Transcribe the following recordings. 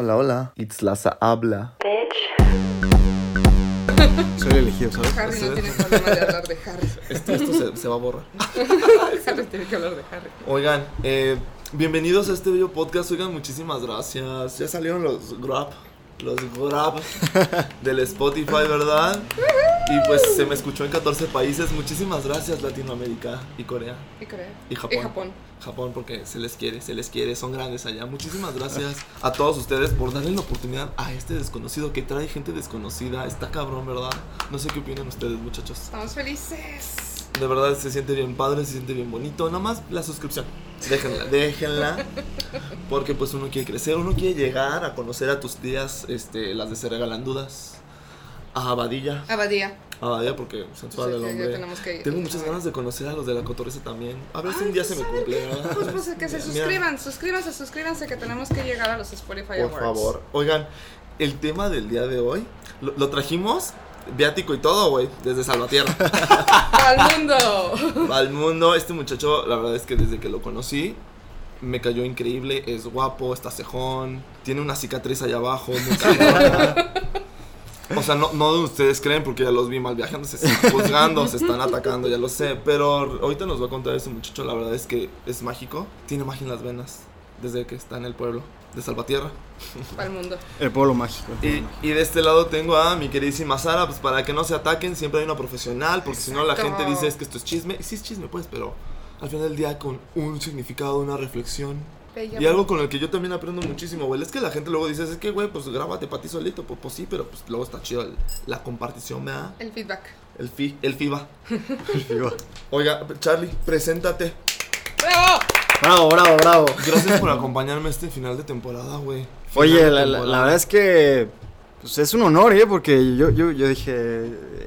Hola, hola. Itzlaza habla. Soy el elegido, ¿sabes? Harry no tiene problema de hablar de Harry. Esto, esto se, se va a borrar. Harry tiene que hablar de Harry. Oigan, eh, bienvenidos a este video podcast. Oigan, muchísimas gracias. Ya salieron los grab, los grab del Spotify, ¿verdad? Y pues se me escuchó en 14 países. Muchísimas gracias, Latinoamérica y Corea. Y Corea. Y Japón. Y Japón. Japón porque se les quiere, se les quiere, son grandes allá. Muchísimas gracias a todos ustedes por darle la oportunidad a este desconocido que trae gente desconocida. Está cabrón, ¿verdad? No sé qué opinan ustedes, muchachos. Estamos felices. De verdad se siente bien padre, se siente bien bonito. Nada más la suscripción. Déjenla, déjenla. Porque pues uno quiere crecer, uno quiere llegar a conocer a tus tías, este, las de Se Regalan Dudas. A Abadilla. Abadía. Abadilla porque sensual el hombre. tenemos que ir. Tengo muchas ganas de conocer a los de la cotorreza también. A ver si un día se me cumple. Pues, pues que se Mira, suscriban, suscríbanse, suscríbanse que tenemos que llegar a los Spotify Por Awards. favor. Oigan, el tema del día de hoy lo, lo trajimos viático y todo, güey, desde Salvatierra. ¡Al mundo! al mundo. Este muchacho, la verdad es que desde que lo conocí, me cayó increíble. Es guapo, está cejón, tiene una cicatriz allá abajo, muy. O sea, no, no ustedes creen porque ya los vi mal viajando, se están juzgando, se están atacando, ya lo sé. Pero ahorita nos va a contar ese muchacho, la verdad es que es mágico. Tiene magia en las venas desde que está en el pueblo de Salvatierra. ¡Al mundo! El pueblo mágico. el pueblo Y, mágico. y de este lado tengo a mi queridísima Sara, pues para que no se ataquen, siempre hay una profesional, porque si no la gente dice es que esto es chisme. Y sí es chisme, pues, pero al final del día con un significado, una reflexión. Bella Y algo con el que yo también aprendo muchísimo, güey. Es que la gente luego dice, es que, güey, pues grábate para ti solito. Pues, pues sí, pero pues luego está chido el- la compartición, ¿verdad? El feedback. El, fi, el FIBA. Digo, Oiga, Charlie, preséntate. ¡Bravo! Bravo, bravo. Gracias por acompañarme este final de temporada, güey. Oye, la, la- temporada. la verdad es que pues, es un honor, ¿eh? Porque yo, yo, yo dije,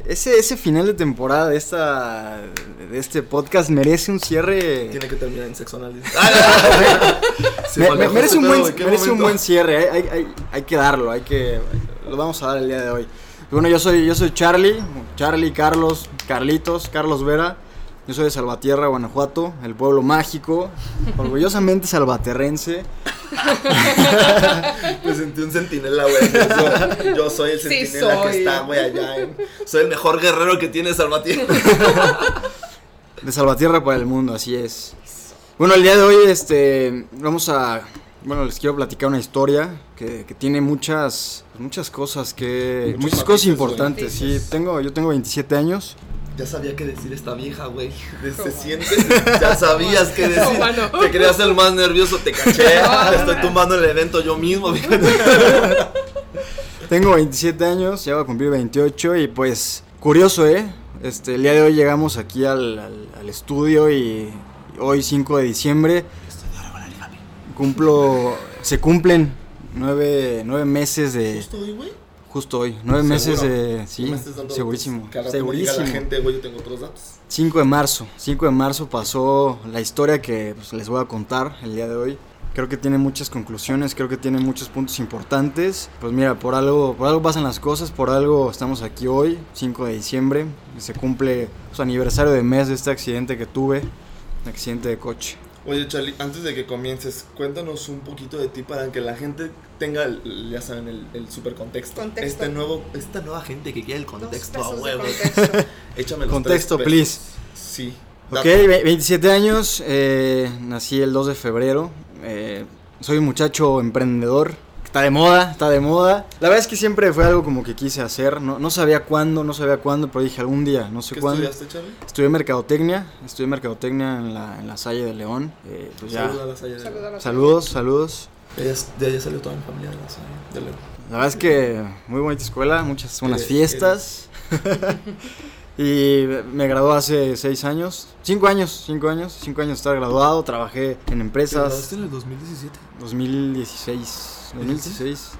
ese, ese final de temporada de, esta, de este podcast merece un cierre... Tiene que terminar en sexo anal. Me- me- merece un buen, ¿En qué merece un buen cierre, hay, hay, hay, hay que darlo, hay que, lo vamos a dar el día de hoy. Bueno, yo soy, yo soy Charlie, Charlie, Carlos, Carlitos, Carlos Vera. Yo soy de Salvatierra, Guanajuato, el pueblo mágico, orgullosamente salvaterrense. Me sentí un centinela, güey. Yo, soy el Sí centinela que está, güey, allá. en- soy el mejor guerrero que tiene Salvatierra. De Salvatierra para el mundo, así es. Bueno, el día de hoy este, vamos a... Bueno, les quiero platicar una historia que, que tiene muchas, muchas cosas que... Muchos muchas cosas matices, importantes, sí. Tengo, yo tengo 27 años. Ya sabía qué decir esta vieja, güey. Se siente. Ya sabías qué decir. ¿Cómo no? Te querías el más nervioso, te caché. Te estoy tumbando el evento yo mismo, fíjate. Tengo 27 años, ya voy a cumplir 28 y pues curioso, ¿eh? Este, el día de hoy llegamos aquí al, al- al estudio y hoy 5 de diciembre cumplo, se cumplen nueve, nueve meses de, Justo hoy, güey. Justo hoy, nueve meses de, sí, No me estés dando segurísimo, segurísimo. la gente, güey, yo tengo otros datos. 5 de marzo, 5 de marzo pasó la historia que pues, les voy a contar el día de hoy. Creo que tiene muchas conclusiones, creo que tiene muchos puntos importantes. Pues mira, por algo, por algo pasan las cosas, por algo estamos aquí hoy, 5 de diciembre. y Se cumple su aniversario de mes de este accidente que tuve, un accidente de coche. Oye, Charlie, antes de que comiences, cuéntanos un poquito de ti para que la gente tenga, el- ya saben, el, el super contexto. Contexto. Este nuevo, esta nueva gente que quiere el contexto a huevo. contexto. Échame los Contexto, tres please. Sí. Ok, date. ve- 27 años, eh, nací el 2 de febrero. eh, soy un muchacho emprendedor. Está de moda, está de moda. La verdad es que siempre fue algo como que quise hacer. No, no sabía cuándo, no sabía cuándo, pero dije algún día, no sé ¿Qué cuándo. estudiaste, Charlie? Estudié mercadotecnia, estudié mercadotecnia en la, en la Salle de León. eh, pues ya. Saludos a la Salle de León. Saludos, saludos. De allá salió toda mi familia de la Salle de León. La verdad es que muy bonita escuela, muchas buenas fiestas. y me gradué hace seis años, cinco años, cinco años, cinco años de estar graduado, trabajé en ¿Te empresas. graduaste en el 2017? 2016, 2016.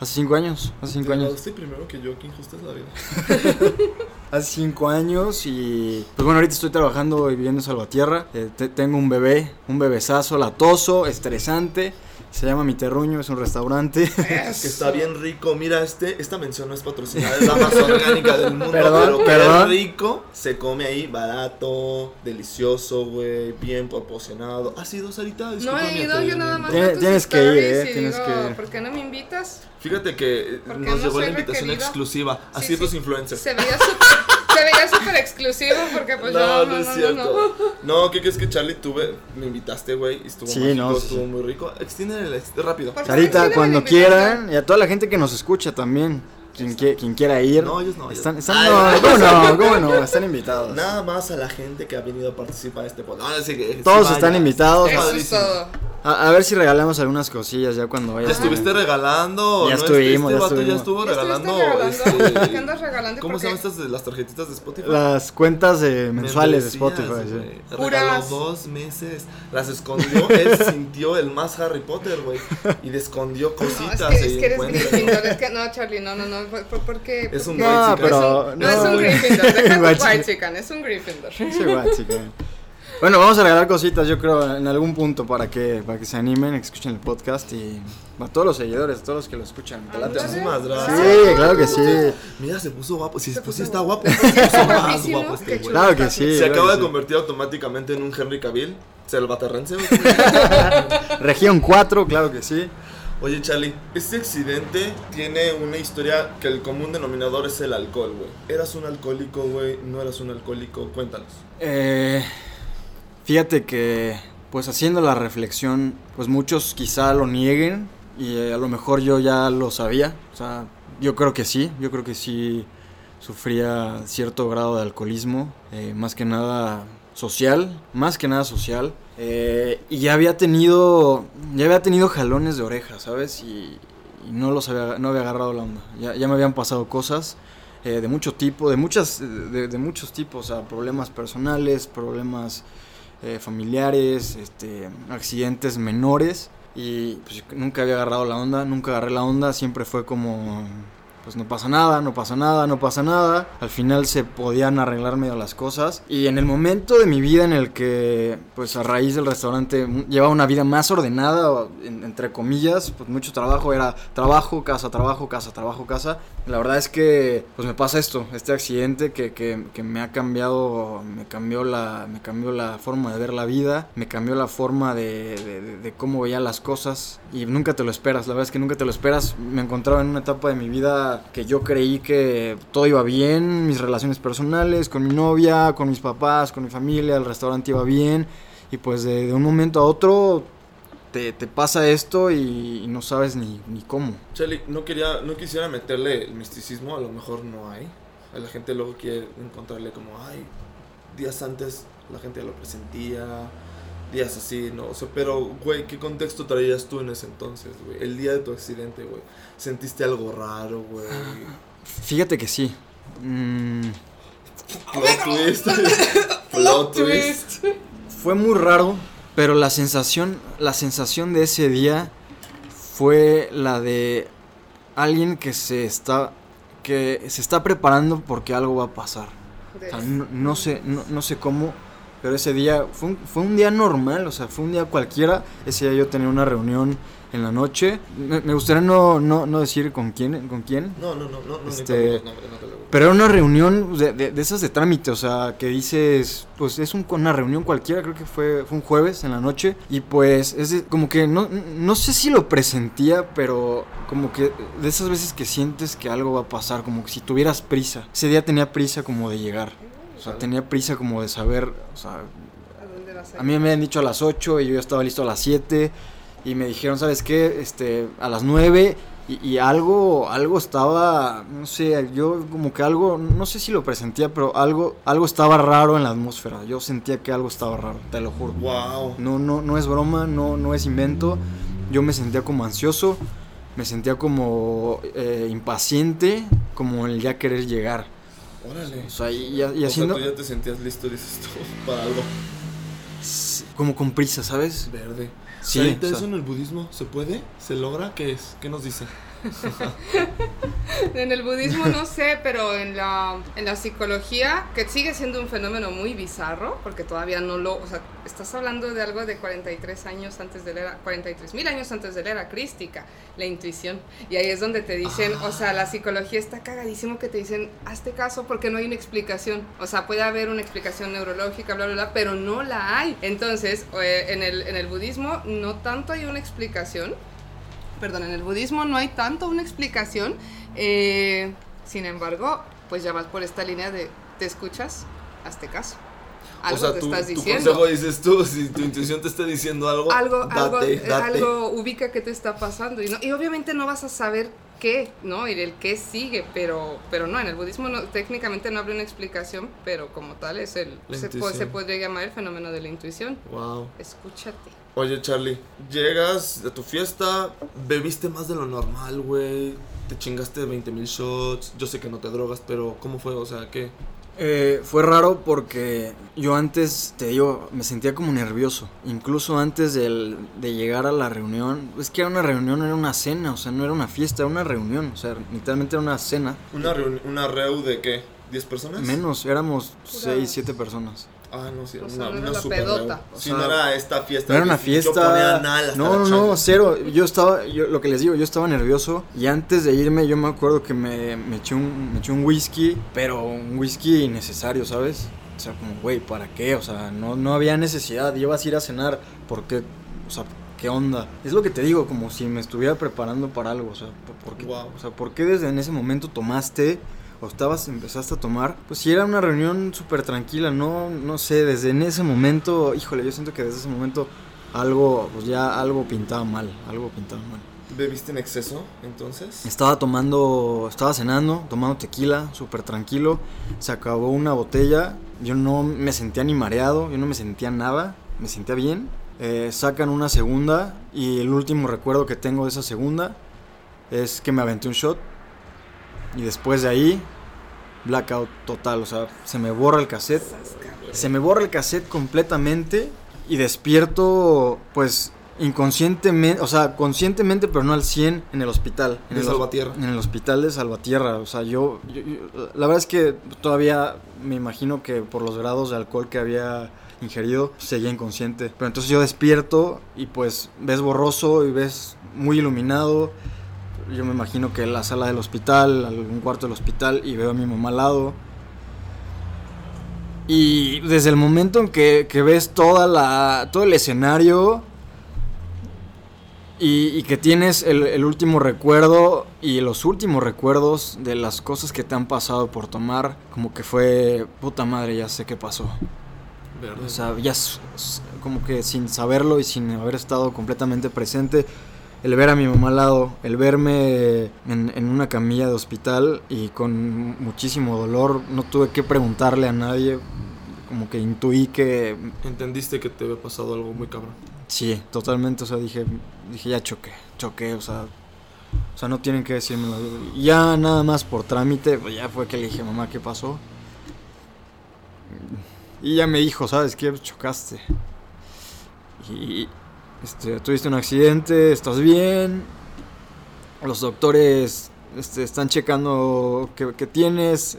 Hace cinco años, hace cinco Te años. graduaste primero que yo, que injusta es la vida. Hace cinco años y pues bueno, ahorita estoy trabajando y viviendo en Salvatierra. Eh, te- tengo un bebé, un bebesazo latoso, estresante. Se llama Mi Terruño, es un restaurante. Que está bien rico. Mira, este, esta mención no es patrocinada, es la más orgánica del mundo. Perdón, pero perdón. rico. Se come ahí barato, delicioso, güey. Bien proporcionado. ¿Has ido, Sarita? No he ido, yo nada más. Tienes- tienes que ir, eh, y tienes digo, que ir. ¿Por qué no me invitas? Fíjate que ¿Por qué nos no llegó la invitación requerido? exclusiva. Sí, Así es sí. influencers. Se veía súper se veía súper exclusivo porque pues no, yo no, es no, cierto. No, ¿qué crees que Charlie tuve? Me invitaste, güey, y estuvo Sí, mágico, no, sí, estuvo sí. muy rico. Extiende rápido. Por extiéndeme cuando quieran, y a toda la gente que nos escucha también, quien, quie- quien quiera ir. No, ellos no, Están, no. están, Ay, no, ay, ¿cómo no? ¿Cómo no? Están invitados. Nada más a la gente que ha venido a participar de este podcast. No, que Todos vaya. están invitados. Es. A, a ver si regalamos algunas cosillas ya cuando vaya. Ya estuviste regalando. Ya ¿no? estuvimos, Este ya vato ya estuvimos. estuvo ¿Ya estuviste regalando. regalando? este, ¿Qué andas regalando ¿Cómo se llaman estas de las tarjetitas de Spotify? Las cuentas de mensuales de Spotify. sí. Regaló dos meses. Las escondió. Él sintió el más Harry Potter, güey. Y le escondió No, es cositas. que, es que eres. Gryffindor, es que no, Charlie, no, no, no, ¿por, por, qué? Es un No, chica. pero- no, es no, un güey. Gryffindor, deja tu White white chicken, es un Gryffindor. Sí, guay, chica. Bueno, vamos a regalar cositas, yo creo, en algún punto para que, para que se animen, que escuchen el podcast y a todos los seguidores, a todos los que lo escuchan. ¿Te late? Muchísimas Sí, claro que sí. Mira, se puso guapo. Si Se sí puso está guapo. Se puso más guapo este güey. Claro que sí. Se claro acaba de sí. convertir automáticamente en un Henry Cavill. Selvaterrense, güey. Región 4, claro que sí. Oye, Charlie, este accidente tiene una historia que el común denominador es el alcohol, güey. ¿Eras un alcohólico, güey? ¿No eras un alcohólico? Cuéntanos. Eh, fíjate que, pues haciendo la reflexión, pues muchos quizá lo nieguen y eh, a lo mejor yo ya lo sabía. O sea, yo creo que sí, yo creo que sí sufría cierto grado de alcoholismo, eh, más que nada social, más que nada social. eh, y ya había tenido, ya había tenido jalones de oreja, ¿sabes? Y, no los había, no había agarrado la onda. Ya, ya me habían pasado cosas eh, de mucho tipo, de muchas, de, de muchos tipos, o sea, problemas personales, problemas eh, familiares, este, accidentes menores. Y pues, nunca había agarrado la onda, nunca agarré la onda, siempre fue como, pues no pasa nada, no pasa nada, no pasa nada. Al final se podían arreglar medio las cosas. Y en el momento de mi vida en el que, pues a raíz del restaurante, llevaba una vida más ordenada, entre comillas, pues mucho trabajo, era trabajo, casa, trabajo, casa, trabajo, casa. La verdad es que, pues me pasa esto, este accidente que, que, que me ha cambiado, me cambió, la, me cambió la forma de ver la vida, me cambió la forma de- de- de cómo veía las cosas y nunca te lo esperas, la verdad es que nunca te lo esperas. Me encontraba en una etapa de mi vida que yo creí que todo iba bien, mis relaciones personales, con mi novia, con mis papás, con mi familia, el restaurante iba bien y pues de, un momento a otro te, te pasa esto y, no sabes ni, ni cómo. Charlie, no, quería, no quisiera meterle el misticismo, a lo mejor no hay. A la gente luego quiere encontrarle como, ay, días antes la gente lo presentía, días así, no, o sea, pero, güey, ¿qué contexto traías tú en ese entonces, güey? El día de tu accidente, güey. ¿Sentiste algo raro, güey? Fíjate que sí. Mm, Plot twist. Plot twist. fue muy raro, pero la sensación, la sensación de ese día fue la de alguien que se está que se está preparando porque algo va a pasar. O sea, no, no sé, no, no sé cómo, pero ese día fue un, fue un día normal, o sea, fue un día cualquiera. Ese día yo tenía una reunión en la noche. Me, me gustaría no, no, no decir con quién, con quién, No, no, no, no, Este, no pero era una reunión de, de- de esas de trámite, o sea, que dices, pues es un, una reunión cualquiera, creo que fue, fue un jueves en la noche, y pues es de- como que no, no sé si lo presentía, pero como que de esas veces que sientes que algo va a pasar, como que si tuvieras prisa. Ese día tenía prisa como de llegar, o sea, tenía prisa como de saber, o sea, ¿A dónde vas a a mí me habían dicho a las 8 y yo ya estaba listo a las 7 y me dijeron, ¿sabes qué? Este, a las 9 y, y algo, algo estaba, no sé, yo como que algo, no sé si lo presentía, pero algo, algo estaba raro en la atmósfera. Yo sentía que algo estaba raro, te lo juro. Wow. No, no, no es broma, no, no es invento. Yo me sentía como ansioso, me sentía como eh, impaciente, como el ya querer llegar. Órale. O sea, y, y O sea, haciendo tú ya te sentías listo, dices tú, para algo como con prisa, ¿sabes? verde. Sí, Sarita, o sea- ¿eso en el budismo se puede? ¿Se logra? ¿Qué es? ¿Qué nos dice? En el budismo no sé, pero en la, en la psicología, que sigue siendo un fenómeno muy bizarro, porque todavía no lo, o sea, estás hablando de algo de 43 años antes de la era, 43 mil años antes de la era crística, la intuición. Y ahí es donde te dicen, o sea, la psicología está cagadísimo que te dicen, hazte caso porque no hay una explicación. O sea, puede haber una explicación neurológica, bla, bla, bla, pero no la hay. Entonces, eh, en, el, en el budismo no tanto hay una explicación, perdón, en el budismo no hay tanto una explicación, eh, sin embargo, pues ya vas por esta línea de te escuchas, hazte caso. Algo o sea, te tu, estás tu diciendo. consejo dices tú, si tu intuición te está diciendo algo, algo, algo, date, eh, date. algo ubica qué te está pasando. Y, no, y obviamente no vas a saber qué, ¿no? Y el qué sigue, pero, pero no, en el budismo no, técnicamente no habría una explicación, pero como tal es el, se, po- se podría llamar el fenómeno de la intuición. Wow. Escúchate. Oye, Charlie, llegas a tu fiesta, bebiste más de lo normal, güey. Te chingaste 20 mil shots. Yo sé que no te drogas, pero ¿cómo fue? O sea, ¿qué? Eh, fue raro porque yo antes, te digo, me sentía como nervioso. Incluso antes del- de llegar a la reunión. Es que era una reunión, no era una cena, o sea, no era una fiesta, era una reunión. O sea, literalmente era una cena. ¿Una, reuni- una reu de qué? ¿10 personas? Menos, éramos Pura- 6, 7 personas. Ah, no, sí, O una, sea, no era una la super pedota. O Sí, no era esta fiesta. No era una Yo fiesta. ponía nada hasta No, la no, no, cero. Yo estaba, yo, lo que les digo, yo estaba nervioso y antes de irme yo me acuerdo que me, me, eché, un, me eché un whisky, pero un whisky innecesario, ¿sabes? O sea, como, güey, ¿para qué? O sea, no, no había necesidad. Ibas a ir a cenar, ¿por qué? O sea, ¿qué onda? Es lo que te digo, como si me estuviera preparando para algo. O sea, ¿por qué, Wow. o sea, ¿por qué desde en ese momento tomaste o estabas, empezaste a tomar? Pues si era una reunión súper tranquila, no, no sé, desde en ese momento, híjole, yo siento que desde ese momento algo, pues ya algo pintaba mal, algo pintaba mal. ¿Bebiste en exceso, entonces? Estaba tomando, estaba cenando, tomando tequila, súper tranquilo. Se acabó una botella. Yo no me sentía ni mareado, yo no me sentía nada, me sentía bien. Eh, sacan una segunda y el último recuerdo que tengo de esa segunda es que me aventé un shot y después de ahí, blackout total. O sea, se me borra el cassette. Se me borra el cassette completamente y despierto, pues, inconscientemente, o sea, conscientemente, pero no al 100 en el hospital. En De el, Salvatierra. En el hospital de Salvatierra. O sea, yo, yo- yo- La verdad es que todavía me imagino que por los grados de alcohol que había ingerido, seguía inconsciente. Pero entonces yo despierto y pues ves borroso y ves muy iluminado. Yo me imagino que la sala del hospital, algún cuarto del hospital, y veo a mi mamá al lado. Y desde el momento en que, que ves toda la, todo el escenario y, y que tienes el, el último recuerdo y los últimos recuerdos de las cosas que te han pasado por tomar, como que fue, puta madre, ya sé qué pasó. Verde. O sea, ya como que sin saberlo y sin haber estado completamente presente, el ver a mi mamá al lado, el verme en, en una camilla de hospital y con muchísimo dolor, no tuve que preguntarle a nadie, como que intuí que Entendiste que te había pasado algo muy cabrón. sí, totalmente, o sea, dije, dije ya choqué, choqué, o sea, o sea, no tienen que decírmelo. Y Ya nada más por trámite, pues ya fue que le dije, mamá, ¿qué pasó? Y ya me dijo, ¿sabes qué? Chocaste. Y este, tuviste un accidente, estás bien. Los doctores este, están checando qué, qué tienes.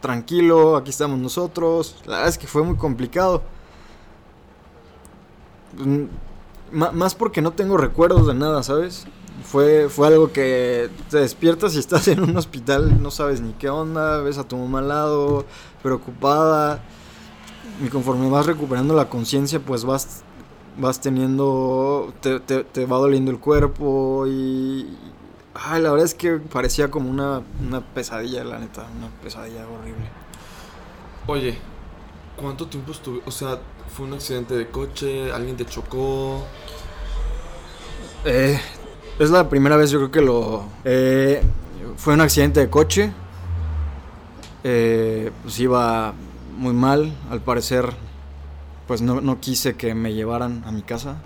Tranquilo, aquí estamos nosotros. La verdad es que fue muy complicado. Mm, Más porque no tengo recuerdos de nada, ¿sabes? Fue, fue algo que te despiertas y estás en un hospital, no sabes ni qué onda, ves a tu mamá al lado, preocupada. Y conforme vas recuperando la conciencia, pues vas, vas teniendo, te, te- te va doliendo el cuerpo y... Ay, la verdad es que parecía como una, una pesadilla, la neta, una pesadilla horrible. Oye, ¿cuánto tiempo estuve? O sea, ¿fue un accidente de coche? ¿Alguien te chocó? Eh, es la primera vez yo creo que lo... eh, fue un accidente de coche. Eh, pues iba muy mal. Al parecer, pues no, no quise que me llevaran a mi casa.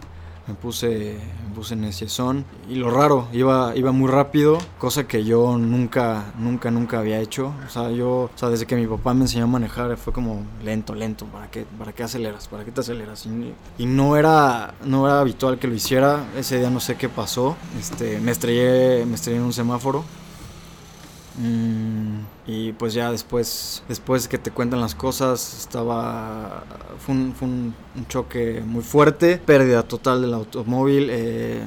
Me puse, me puse neciezón. Y lo raro, iba, iba muy rápido, cosa que yo nunca, nunca, nunca había hecho. O sea, yo, o sea, desde que mi papá me enseñó a manejar, fue como lento, lento. ¿Para qué, para qué aceleras? ¿Para qué te aceleras? Y, no, era, no era habitual que lo hiciera. Ese día no sé qué pasó. Este, me estrellé, me estrellé en un semáforo. Mm, y pues ya después, después que te cuentan las cosas, estaba. Fue un, fue un, choque muy fuerte, pérdida total del automóvil. eh,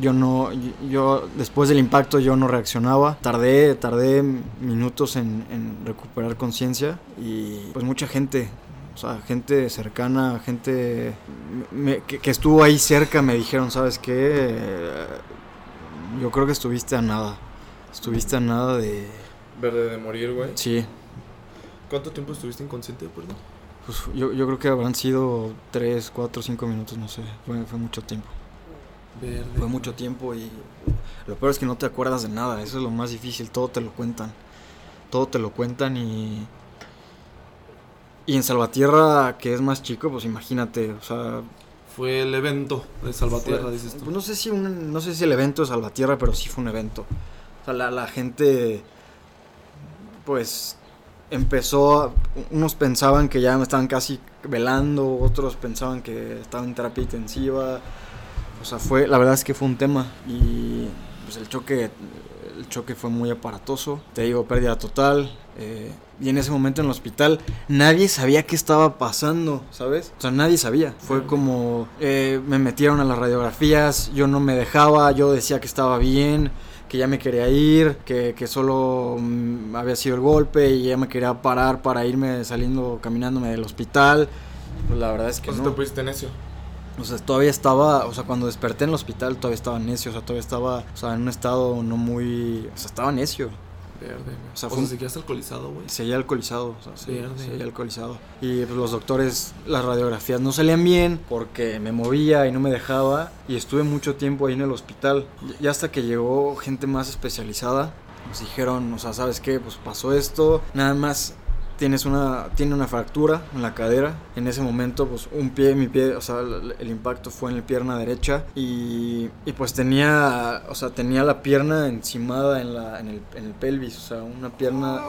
yo no. Yo, después del impacto, yo no reaccionaba. Tardé, tardé minutos en, recuperar conciencia. Y pues mucha gente. O sea, gente cercana, gente que, que estuvo ahí cerca me dijeron, ¿sabes qué? Eh, yo creo que estuviste a nada. Estuviste a nada de... Verde de morir, güey. Sí, ¿Cuánto tiempo estuviste inconsciente, perdón? pues yo, yo creo que habrán sido 3, 4, 5 minutos, no sé. Fue, fue mucho tiempo. Verde. Fue mucho tiempo y lo peor es que no te acuerdas de nada. Eso es lo más difícil. Todo te lo cuentan. Todo te lo cuentan y... Y en Salvatierra, que es más chico, pues imagínate, o sea, Fue el evento de Salvatierra, Fue- dices tú. pues no sé si un- no sé si el evento de Salvatierra, pero sí fue un evento. O sea, la, la gente pues empezó a- unos pensaban que ya me estaban casi velando, otros pensaban que estaba en terapia intensiva. O sea, fue la verdad es que fue un tema y pues el choque el choque fue muy aparatoso. Te digo, pérdida total. eh, y en ese momento en el hospital nadie sabía qué estaba pasando, ¿sabes? O sea, nadie sabía. Fue como eh, me metieron a las radiografías, yo no me dejaba, yo decía que estaba bien, que ya me quería ir, que, que solo mm, había sido el golpe y ya me quería parar para irme saliendo, caminándome del hospital. Pues la verdad es que O sea, no. te pusiste necio. O sea, todavía estaba, o sea, cuando desperté en el hospital todavía estaba necio, o sea, todavía estaba, o sea, en un estado no muy, o sea, estaba necio, Verde. O O sea, fue seguías alcoholizado, güey. seguía alcoholizado, o sea, se- Verde. seguía alcoholizado. Y pues los doctores, las radiografías no salían bien porque me movía y no me dejaba y estuve mucho tiempo ahí en el hospital. Y hasta que llegó gente más especializada, nos dijeron, o sea, ¿sabes qué? Pues pasó esto, nada más tienes una tiene una fractura en la cadera. En ese momento pues un pie, mi pie, o sea, el, impacto fue en la pierna derecha y, y, pues tenía, o sea, tenía la pierna encimada en la en el, en el pelvis, o sea, una pierna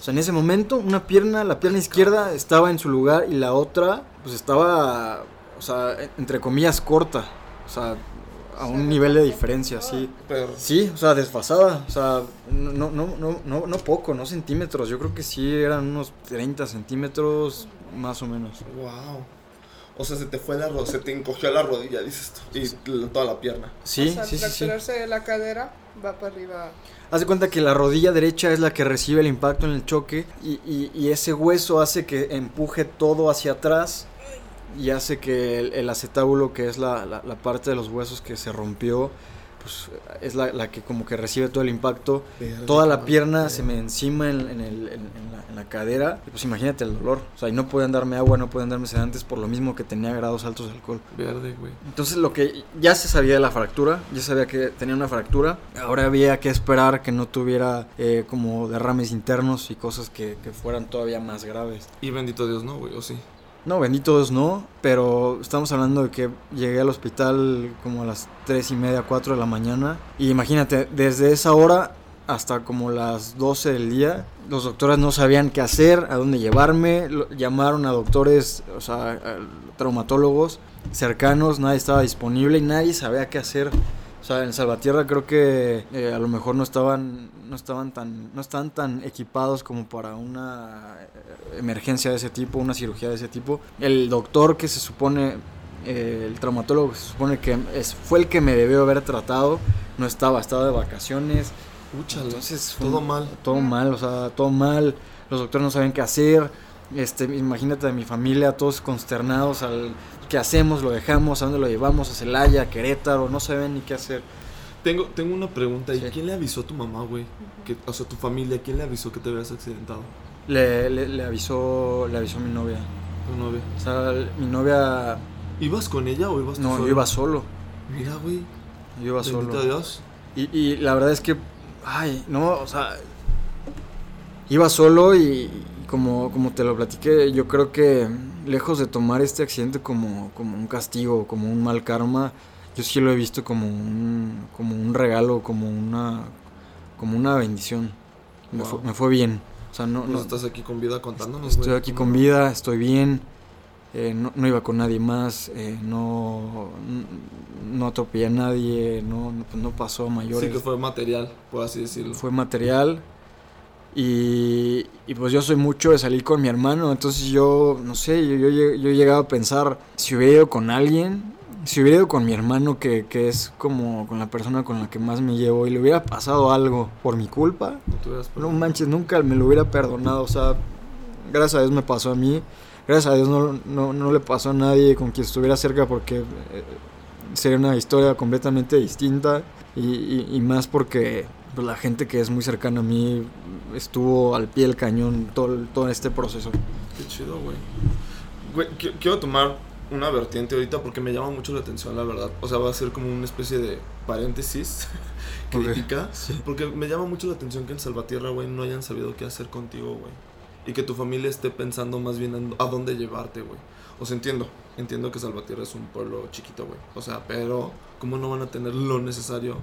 o sea, en ese momento, una pierna, la pierna izquierda estaba en su lugar y la otra, pues estaba, o sea, entre comillas, corta. O sea, a un nivel de diferencia, sí. Pero, Sí, o sea, desfasada. O sea, no, no, no, no, no, no poco, no centímetros. Yo creo que sí eran unos 30 centímetros, más o menos. wow. O sea, se te fue la rodilla, se te encogió la rodilla, dices tú. Y toda la pierna. Sí, o sea, sí, sí, sí. de la cadera va para arriba. Haz de cuenta que la rodilla derecha es la que recibe el impacto en el choque y, y- y ese hueso hace que empuje todo hacia atrás y hace que el, el acetábulo, que es la, la- la parte de los huesos que se rompió, pues es la, la que como que recibe todo el impacto. Toda la pierna se me encima en, en el- en- en la, cadera y pues imagínate el dolor. O sea, y no podían darme agua, no podían darme sedantes por lo mismo que tenía grados altos de alcohol. Verde, güey. Entonces lo que ya se sabía de la fractura, ya sabía que tenía una fractura, ahora había que esperar que no tuviera eh, como derrames internos y cosas que, que fueran todavía más graves. Y bendito Dios, no, güey, o sí. No, bendito no, pero estamos hablando de que llegué al hospital como a las 3 y media, 4 de la mañana. Y imagínate, desde esa hora hasta como las 12 del día, los doctores no sabían qué hacer, a dónde llevarme, llamaron a doctores, o sea, a traumatólogos cercanos, nadie estaba disponible y nadie sabía qué hacer. O sea, en Salvatierra creo que eh, a lo mejor no estaban, no estaban tan, no estaban tan equipados como para una eh, emergencia de ese tipo, una cirugía de ese tipo. El doctor que se supone, eh, el traumatólogo que se supone que es, fue el que me debió haber tratado, no estaba, estaba de vacaciones. Entonces todo un- mal. Todo mal, o sea, todo mal. Los doctores no sabían qué hacer. Este, imagínate a mi familia, todos consternados al qué hacemos, lo dejamos, a dónde lo llevamos, a Celaya, a Querétaro, no saben ni qué hacer. Tengo, tengo una pregunta. ¿Y Sí. quién le avisó a tu mamá, güey? Que, o sea, tu familia, ¿quién le avisó que te habías accidentado? Le, le, le avisó, le avisó mi novia. Tu novia. O sea, mi novia, ¿Ibas con ella o ibas tú no, solo? yo iba solo, Mira, güey. yo iba Bendito solo. Dios. Y, y la verdad es que, ay, no, o sea, iba solo y como, como te lo platiqué, yo creo que lejos de tomar este accidente como, como un castigo, como un mal karma, yo sí lo he visto como un, como un regalo, como una, como una bendición. Me, fue, me fue bien. O sea, no, Pues no, estás aquí con vida contándonos, estoy aquí con vida, estoy bien. eh, no, no iba con nadie más, eh, no, no atropellé a nadie, no, no, pues no pasó a mayores Sí, que fue material, por así decirlo. fue material Y, y pues yo soy mucho de salir con mi hermano, entonces yo, no sé, yo, yo, yo he llegado a pensar, si hubiera ido con alguien, si hubiera ido con mi hermano, que, que es como con la persona con la que más me llevo, y le hubiera pasado algo por mi culpa, No manches, nunca me lo hubiera perdonado, o sea, gracias a Dios me pasó a mí, gracias a Dios no, no, no le pasó a nadie con quien estuviera cerca porque eh, sería una historia completamente distinta y, y- y más porque pues, la gente que es muy cercana a mí estuvo al pie del cañón todo, todo este proceso. Qué chido, güey. Güey, qui- quiero tomar una vertiente ahorita porque me llama mucho la atención, la verdad. O sea, va a ser como una especie de paréntesis crítica. sí. Porque me llama mucho la atención que en Salvatierra, güey, no hayan sabido qué hacer contigo, güey. Y que tu familia esté pensando más bien en a dónde llevarte, güey. O sea, entiendo. Entiendo que Salvatierra es un pueblo chiquito, güey. O sea, pero ¿cómo no van a tener lo necesario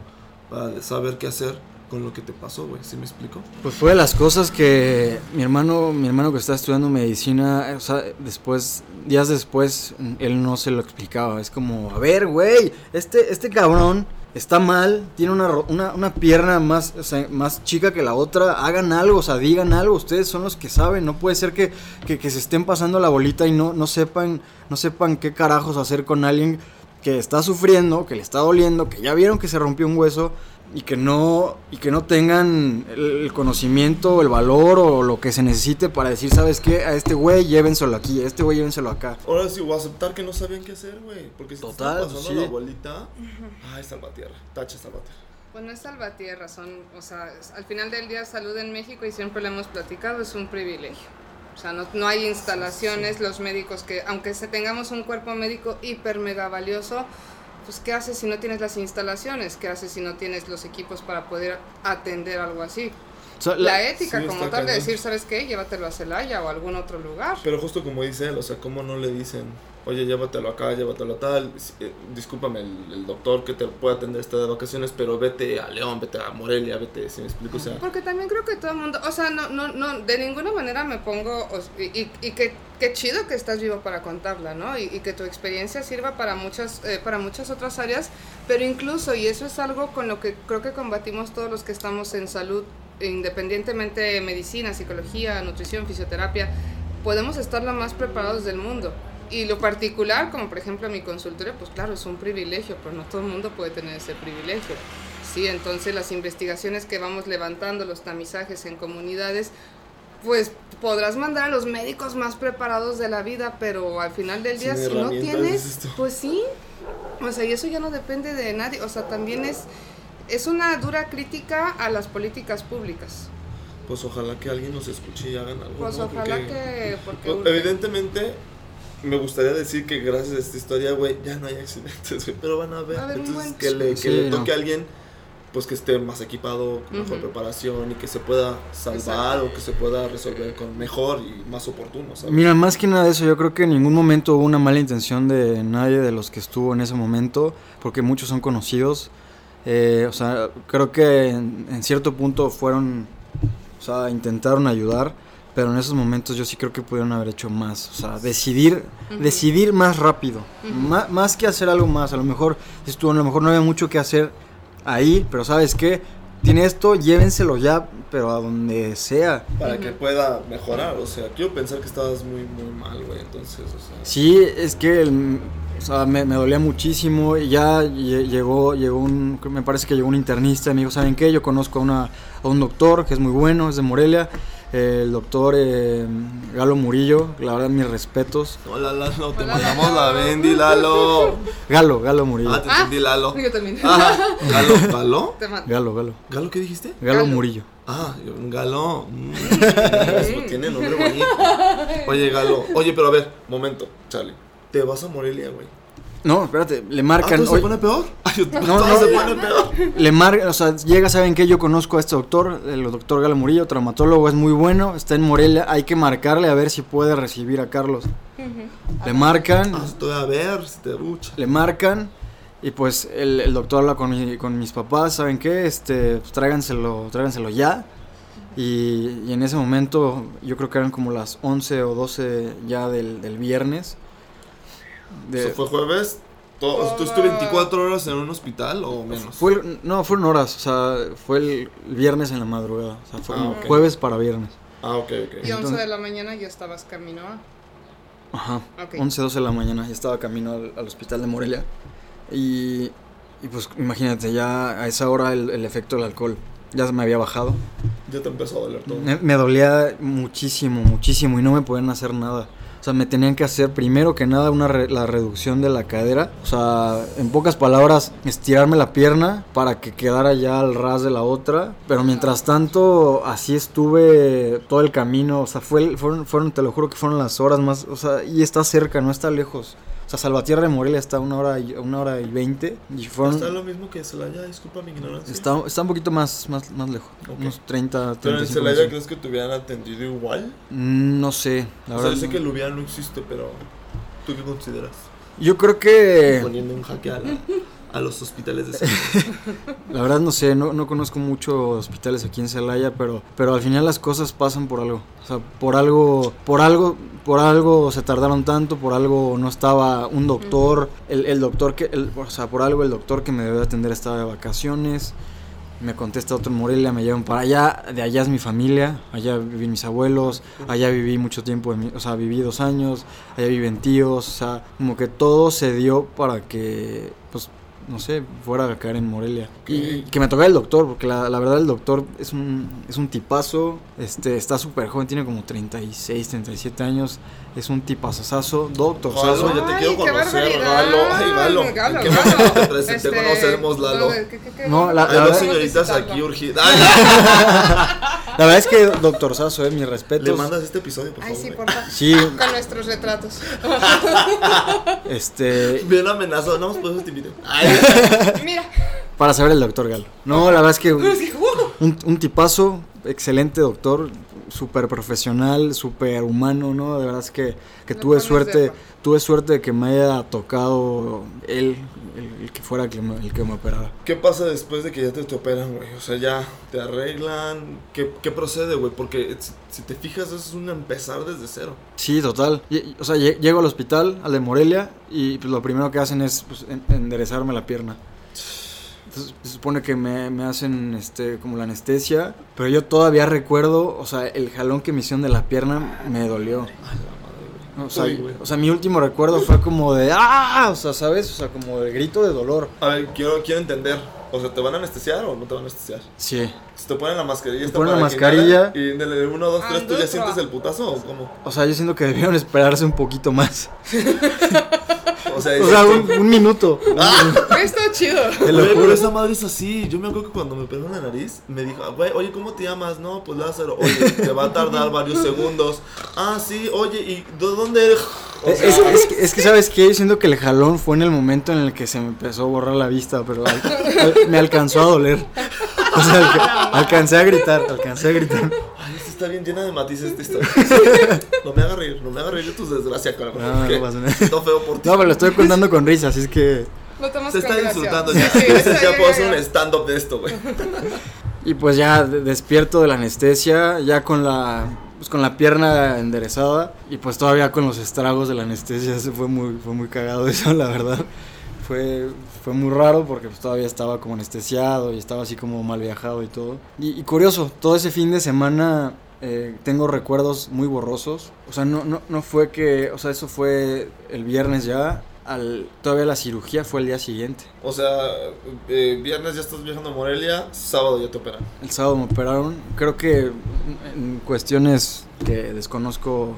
para saber qué hacer con lo que te pasó, güey? ¿Sí me explico? Pues fue de las cosas que mi hermano, mi hermano que está estudiando medicina, o sea, después, días después, él no se lo explicaba. Es como, a ver, güey, este, este cabrón está mal, tiene una, una, una pierna más, o sea, más chica que la otra, hagan algo, o sea, digan algo, ustedes son los que saben, no puede ser que, que, que se estén pasando la bolita y no, no sepan, no sepan qué carajos hacer con alguien que está sufriendo, que le está doliendo, que ya vieron que se rompió un hueso y que no y que no tengan el, conocimiento, el valor o lo que se necesite para decir, ¿sabes qué? A este güey llévenselo aquí, a este güey llévenselo acá. Ahora sí, voy a aceptar que no sabían qué hacer, güey. Porque si Total, te está pasando sí. la bolita. Ay, Salvatierra. Tache Salvatierra. Pues no es salvatierra, son, o sea, al final del día salud en México y siempre lo hemos platicado, es un privilegio. O sea, no, no hay instalaciones, los médicos que, aunque se tengamos un cuerpo médico hiper mega valioso, pues ¿qué haces si no tienes las instalaciones? ¿Qué haces si no tienes los equipos para poder atender algo así? La, la- ética sí, como tal de decir, ¿sabes qué? Llévatelo a Celaya o a algún otro lugar. Pero justo como dice él, o sea, ¿cómo no le dicen, oye, llévatelo acá, llévatelo tal? Eh, discúlpame, el, doctor que te puede atender está de vacaciones, pero vete a León, vete a Morelia, vete, si me explico, o sea. Porque también creo que todo el mundo, o sea, no, no, no, de ninguna manera me pongo, y, y, y que, qué chido que estás vivo para contarla, ¿no? Y, y que tu experiencia sirva para muchas, eh, para muchas otras áreas, pero incluso, y eso es algo con lo que creo que combatimos todos los que estamos en salud, independientemente de medicina, psicología, nutrición, fisioterapia, podemos estar lo más preparados del mundo. Y lo particular, como por ejemplo mi consultorio, pues claro, es un privilegio, pero no todo el mundo puede tener ese privilegio. Sí, entonces las investigaciones que vamos levantando, los tamizajes en comunidades, pues podrás mandar a los médicos más preparados de la vida, pero al final del día, Sin si no tienes, pues sí. O sea, y eso ya no depende de nadie. O sea, también es, es una dura crítica a las políticas públicas. Pues ojalá que alguien nos escuche y hagan algo. Pues ¿no? ojalá Porque, que... Porque pues, evidentemente, me gustaría decir que gracias a esta historia, güey, ya no hay accidentes, güey, pero van a ver. Va a haber un Entonces, buen- que le, que Sí, le no. toque a alguien, pues que esté más equipado, con mejor Ujú. preparación y que se pueda salvar o que se pueda resolver con mejor y más oportuno, ¿sabes? Mira, más que nada de eso, yo creo que en ningún momento hubo una mala intención de nadie de los que estuvo en ese momento, porque muchos son conocidos. Eh, o sea, creo que en, en cierto punto fueron, o sea, intentaron ayudar, pero en esos momentos yo sí creo que pudieron haber hecho más. O sea, decidir, decidir más rápido, más que hacer algo más. A lo mejor, estuvo, a lo mejor no había mucho que hacer ahí, pero ¿sabes qué? Tiene esto, llévenselo ya, pero a donde sea. Para que pueda mejorar, o sea, quiero pensar que estabas muy, muy mal, güey, entonces, o sea... Sí, es que el- o sea, me, me dolía muchísimo y ya lle- llegó, llegó un, me parece que llegó un internista y me dijo, ¿saben qué? Yo conozco a, una, a un doctor que es muy bueno, es de Morelia, el doctor eh, Galo Murillo, la verdad mis respetos. Hola, Lalo, te Hola, mandamos Lalo. la Bendy, Lalo. Galo, Galo Murillo. Ah, te Ah, entendí, Lalo. Yo también. Ah, Galo, ¿Galo? Galo, Galo. ¿Galo qué dijiste? Galo Galo. Murillo. Ah, Galo. Mm, eso tiene nombre bonito. Oye, Galo. Oye, pero a ver, momento, Charlie. Te vas a Morelia, güey. No, espérate, le Ah, marcan. ¿todo se pone peor? Ay, No, todo no. se pone peor. Le marcan, o sea, llega, ¿saben qué? Yo conozco a este doctor, el doctor Galo Murillo, traumatólogo, es muy bueno, está en Morelia, hay que marcarle a ver si puede recibir a Carlos. Le marcan, Ah, estoy a ver si te bucha. le marcan y pues el, el doctor habla con, mi- con mis papás, ¿saben qué? Este, pues tráiganselo, tráiganselo ya. Y, y en ese momento yo creo que eran como las 11 o 12 ya del, del viernes. De- Eso fue jueves. To- ¿Tú estuviste 24 horas en un hospital o menos? Fue el- no, fueron horas, o sea, fue el viernes en la madrugada, o sea, fue Ah, como ok. jueves para viernes. Ah, ok, ok. Y 11 Entonces- de la mañana ya estabas camino a... Ajá, Ok. 11, 12 de la mañana, ya estaba camino al, al hospital de Morelia. Y, y pues imagínate, ya a esa hora el, el efecto del alcohol ya se me había bajado. Ya te empezó a doler todo. Me, me dolía muchísimo, muchísimo y no me podían hacer nada. O sea, me tenían que hacer primero que nada una re- la reducción de la cadera. O sea, en pocas palabras, estirarme la pierna para que quedara ya al ras de la otra. Pero mientras tanto, así estuve todo el camino. O sea, fue, fueron, te lo juro que fueron las horas más. O sea, y está cerca, no está lejos. O sea, Salvatierra de Morelia está a una hora y, una hora y veinte. Y fueron, Está lo mismo que Celaya, disculpa mi ignorancia. está, está un poquito más, más, más lejos. Ok. Unos 30, 35 Pero en Celaya. ¿crees que te hubieran atendido igual? Mm, No sé, la o sea, verdad. yo sé no. que el Lubián no existe, pero ¿tú qué consideras? Yo creo que. Poniendo un jaque a, la- a los hospitales de Celaya. La verdad no sé, no, no conozco mucho hospitales aquí en Celaya, pero, pero al final las cosas pasan por algo. O sea, por algo, por algo, por algo se tardaron tanto, por algo no estaba un doctor, el, el doctor que, el- o sea, por algo el doctor que me debe atender estaba de vacaciones. Me contesta otro en Morelia, me llevan para allá, de allá es mi familia, allá viven mis abuelos, allá viví mucho tiempo, en mi- o sea, viví dos años, allá viven tíos, o sea, como que todo se dio para que, pues, no sé, fuera a caer en Morelia. Y que me tocara el doctor, porque la, la verdad el doctor es un, es un tipazo, este, está súper joven, tiene como 36, 37 años, es un tipazazazo, doctor. Galo, ya te Ay, quiero conocer. Galo. Ay, Galo. Galo, ¿En qué Galo. momento te presenté? Este, Conocemos, Lalo. ¿qué- qué- qué- No, la- Hay la dos verdad- señoritas aquí urgidas. Ay, La verdad es que doctor Sazo, eh, mis respetos. Le mandas este episodio, por Ay, favor. sí, güey. porfa. Sí, Con nuestros retratos. este, Bien amenazado, no por eso te invito. Ay, Mira. para saber el doctor Galo. No, la verdad es que un, un tipazo, excelente doctor, súper profesional, súper humano, ¿no? De verdad es que, que tuve suerte, tuve suerte de que me haya tocado él, el, el que fuera el que, me, el que me operara. ¿Qué pasa después de que ya te, te operan, güey? O sea, ya te arreglan. ¿Qué, qué procede, güey? Porque si, si te fijas, eso es un empezar desde cero. Sí, total. Y- y- o sea, lle- llego al hospital, al de Morelia, y pues, lo primero que hacen es pues, en- enderezarme la pierna. Entonces, se supone que me, me hacen este, como la anestesia, pero yo todavía recuerdo, o sea, el jalón que me hicieron de la pierna me dolió. O sea, Uy, o sea, mi último recuerdo fue como de ¡ah! O sea, ¿sabes? O sea, como de grito de dolor. A ver, quiero, quiero entender. O sea, ¿te van a anestesiar o no te van a anestesiar? Sí. Si te ponen la mascarilla, Te ponen la mascarilla. Y en el 1, 2, 3, ¿tú ya sientes el putazo o cómo? O sea, yo siento que debieron esperarse un poquito más. O sea, O sea, un, un minuto. Está chido. Te lo juro. esa madre es así. Yo me acuerdo que cuando me pegó en la nariz, me dijo, "Ah, güey, oye, ¿cómo te llamas? No, pues Lázaro. Oye, te va a tardar varios segundos. Ah, sí, oye, ¿y de dónde eres? O Es, sea, es- es que, es que, ¿sabes qué? Yo siento que el jalón fue en el momento en el que se me empezó a borrar la vista, pero al- al- me alcanzó a doler. O sea, alca- alcancé a gritar, alcancé a gritar. Ay, está bien llena de matices esta historia. No me haga reír, no me haga reír de tus desgracias, cabrón. No, no ¿Qué? pasa nada. Siento feo por ti. No, pero lo estoy contando con risa, así es que... Lo tomas Se con está gracia. insultando ya. sí, ya, eso, ya ya, puedo ya, hacer un stand-up de esto, güey. Y pues ya de- despierto de la anestesia, ya con la, pues con la pierna enderezada y pues todavía con los estragos de la anestesia. Se fue muy, fue muy cagado eso, la verdad. Fue, fue muy raro porque pues todavía estaba como anestesiado y estaba así como mal viajado y todo. Y, y curioso, todo ese fin de semana eh, tengo recuerdos muy borrosos. O sea, no, no, no fue que, o sea, eso fue el viernes ya. Al, todavía la cirugía fue el día siguiente. O sea, eh, viernes ya estás viajando a Morelia, sábado ya te operan. El sábado me operaron. Creo que en cuestiones que desconozco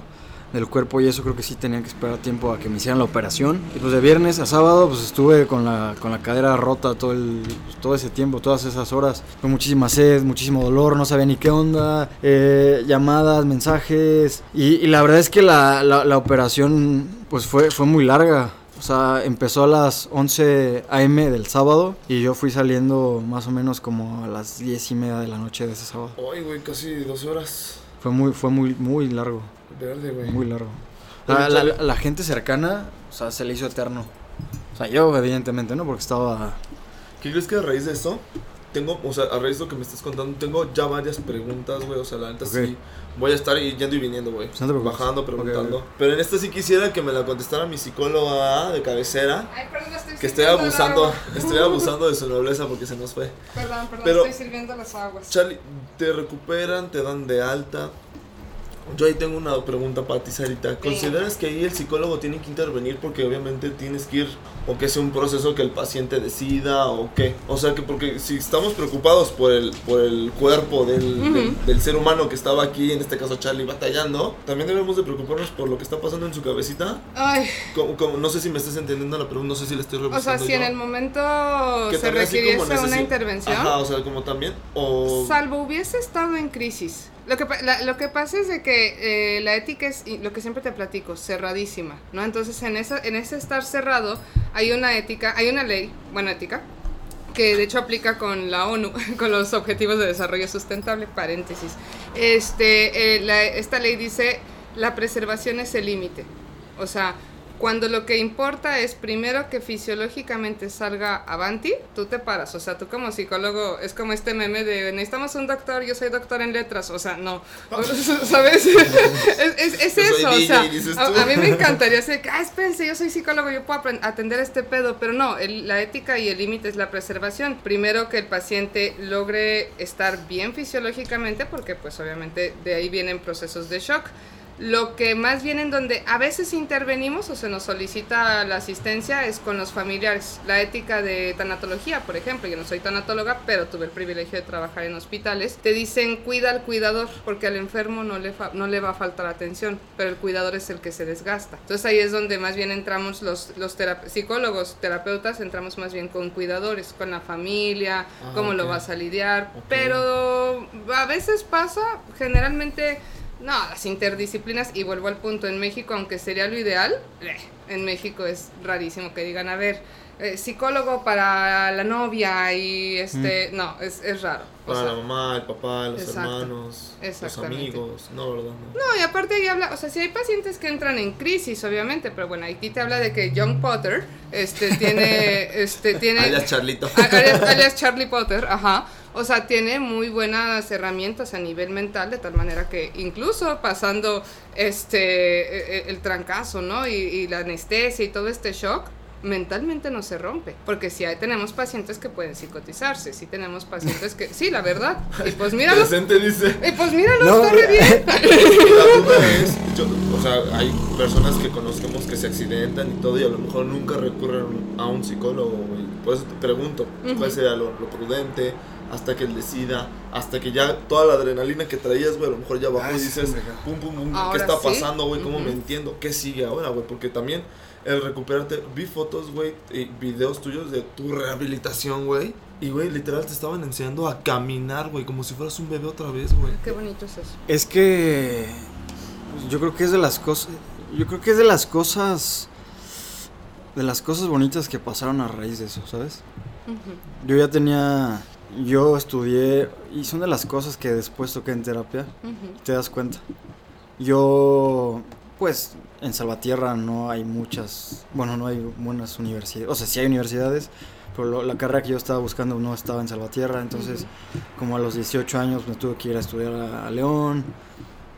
del cuerpo y eso creo que sí tenían que esperar tiempo a que me hicieran la operación. Y pues de viernes a sábado pues estuve con la, con la cadera rota todo, el, todo ese tiempo, todas esas horas. Fue muchísima sed, muchísimo dolor, no sabía ni qué onda. eh, llamadas, mensajes. Y, y la verdad es que la, la- la operación pues fue, fue muy larga. O sea, empezó a las 11 a.m. del sábado y yo fui saliendo más o menos como a las 10 y media de la noche de ese sábado. Ay, güey, casi 12 horas. Fue muy, fue muy, muy largo, Verde, güey. muy largo. Oye, La, la- la- la gente cercana, o sea, se le hizo eterno. O sea, yo evidentemente no, porque estaba... ¿Qué crees que a raíz de esto tengo, o sea, a raíz de lo que me estás contando, tengo ya varias preguntas, güey. O sea, la neta Ok. sí. Voy a estar yendo y viniendo, güey. No. Bajando, preguntando. ok. Pero en esta sí quisiera que me la contestara mi psicóloga de cabecera. Ay, perdón, estoy Que estoy abusando, estoy abusando de su nobleza porque se nos fue. Perdón, perdón, Pero- estoy sirviendo las aguas. Charlie, te recuperan, te dan de alta. Yo ahí tengo una pregunta para ti, Sarita. ¿Consideras que ahí el psicólogo tiene que intervenir porque obviamente tienes que ir o que sea un proceso que el paciente decida o qué? O sea, que porque si estamos preocupados por el, por el cuerpo del, Ujú. del, del ser humano que estaba aquí, en este caso Charlie, batallando, también debemos de preocuparnos por lo que está pasando en su cabecita. Ay, Como, como- no sé si me estás entendiendo la pregunta, no sé si le estoy o sea, rebuscando si yo. en el momento Que se requiriese una intervención, Ajá, o sea, como también, o... salvo hubiese estado en crisis. Lo que, la- lo que pasa es de que eh, la ética es, lo que siempre te platico, cerradísima, ¿no? Entonces, en, esa, en ese estar cerrado, hay una ética, hay una ley, bueno, ética, que de hecho aplica con la ONU, con los Objetivos de Desarrollo Sustentable, paréntesis. Este, eh, esta ley dice, la preservación es el límite. O sea, cuando lo que importa es primero que fisiológicamente salga avanti, tú te paras. O sea, tú como psicólogo, es como este meme de necesitamos un doctor, yo soy doctor en letras. O sea, no. ¿Sabes? es es, es eso. o DJ, sea, dices a, a mí me encantaría ser, ah, espérense, yo soy psicólogo, yo puedo atender este pedo. Pero no, el- la ética y el límite es la preservación. Primero que el paciente logre estar bien fisiológicamente, porque pues obviamente de ahí vienen procesos de shock. Lo que más bien en donde a veces intervenimos o se nos solicita la asistencia es con los familiares. La ética de tanatología, por ejemplo, yo no soy tanatóloga, pero tuve el privilegio de trabajar en hospitales. Te dicen cuida al cuidador porque al enfermo no le, fa- no le va a faltar atención, pero el cuidador es el que se desgasta. Entonces ahí es donde más bien entramos los, los terap- psicólogos, terapeutas, entramos más bien con cuidadores, con la familia, Ah, cómo lo vas a lidiar. Pero a veces pasa, generalmente no, las interdisciplinas, y vuelvo al punto, en México, aunque sería lo ideal, eh, en México es rarísimo que digan, a ver, eh, psicólogo para la novia y este, no, es, es raro. o Para sea, la mamá, el papá, los Exacto. hermanos, los amigos. No, ¿verdad? No. no, y aparte ahí habla, o sea, si hay pacientes que entran en crisis, obviamente, pero bueno, aquí te habla de que John Potter, este, tiene, este, tiene... Alias Charlito. A- alias, alias Charlie Potter, ajá. O sea, tiene muy buenas herramientas a nivel mental, de tal manera que incluso pasando este e- e- el trancazo, ¿no? Y, y la anestesia y todo este shock, mentalmente no se rompe. Porque si hay, tenemos pacientes que pueden psicotizarse, sí tenemos pacientes que. Sí, la verdad. Y pues míralo. Presente dice. Y pues míralo, No, está re bien. La duda es, yo- o sea, hay personas que conozcamos que se accidentan y todo y a lo mejor nunca recurren a un psicólogo, güey. Por eso te pregunto, ¿cuál sería lo, lo prudente? Hasta que él decida, hasta que ya toda la adrenalina que traías, güey, a lo mejor ya bajó y dices, hombre. pum, pum, pum, ¿qué está sí. pasando, güey? ¿Cómo me entiendo? ¿Qué sigue ahora, güey? Porque también el recuperarte, vi fotos, güey, y videos tuyos de tu rehabilitación, güey. Y, güey, literal te estaban enseñando a caminar, güey, como si fueras un bebé otra vez, güey. Qué bonito es eso. Es que pues, yo creo que es de las cosas, yo creo que es de las cosas, de las cosas bonitas que pasaron a raíz de eso, ¿sabes? Yo ya tenía, yo estudié y son de las cosas que después toqué en terapia, ujú. te das cuenta. Yo, pues, en Salvatierra no hay muchas, bueno, no hay buenas universidades, o sea, sí hay universidades, pero lo- la carrera que yo estaba buscando no estaba en Salvatierra, entonces, como a los 18 años me tuve que ir a estudiar a, a León.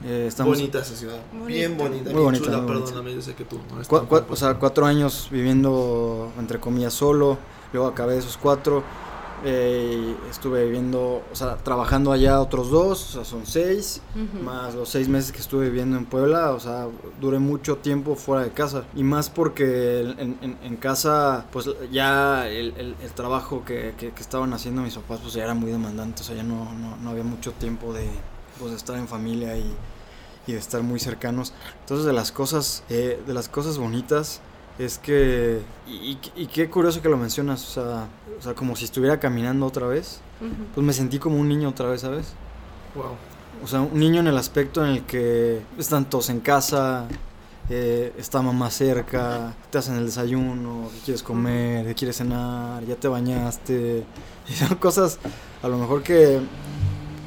Eh, estamos, bonita esa ciudad. Bonita. Bien bonita. Muy bien bonita, chula, muy bonita. perdóname, yo sé que tú no guapo. o sea, cuatro años viviendo, entre comillas, solo. Luego acabé esos cuatro. Eh, estuve viviendo, o sea, trabajando allá otros dos, o sea, son seis. Más los seis meses que estuve viviendo en Puebla, o sea, duré mucho tiempo fuera de casa. Y más porque en, en- en casa, pues ya el, el- el trabajo que, que- que estaban haciendo mis papás, pues ya era muy demandante, o sea, ya no, no, no había mucho tiempo de, pues, de estar en familia y, y de estar muy cercanos. Entonces, de las cosas, eh, de las cosas bonitas es que, y, qué curioso que lo mencionas, o sea, o sea, como si estuviera caminando otra vez, pues me sentí como un niño otra vez, ¿sabes? Wow. O sea, un niño en el aspecto en el que están todos en casa, eh, está mamá cerca, te hacen el desayuno, qué quieres comer, qué quieres cenar, ya te bañaste. Y son cosas a lo mejor que,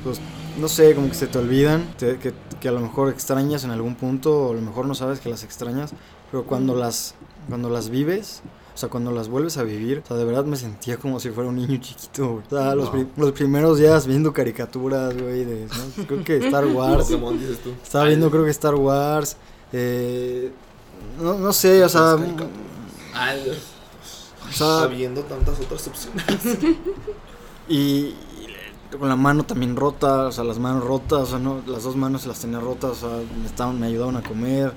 pues, no sé, como que se te olvidan, te- que, que a lo mejor extrañas en algún punto, o a lo mejor no sabes que las extrañas, pero cuando las, cuando las vives, O sea, cuando las vuelves a vivir, o sea, de verdad me sentía como si fuera un niño chiquito, güey. O sea, los, pri- los primeros días viendo caricaturas, güey, de, ¿no? creo que Star Wars. Pokémon, dices tú. Estaba viendo, creo que Star Wars. Eh, no, no sé, o sea. Ay, O sea, habiendo tantas otras opciones. y, y con la mano también rota, o sea, las manos rotas, o sea, no, las dos manos las tenía rotas, o sea, me, estaban, me ayudaban a comer.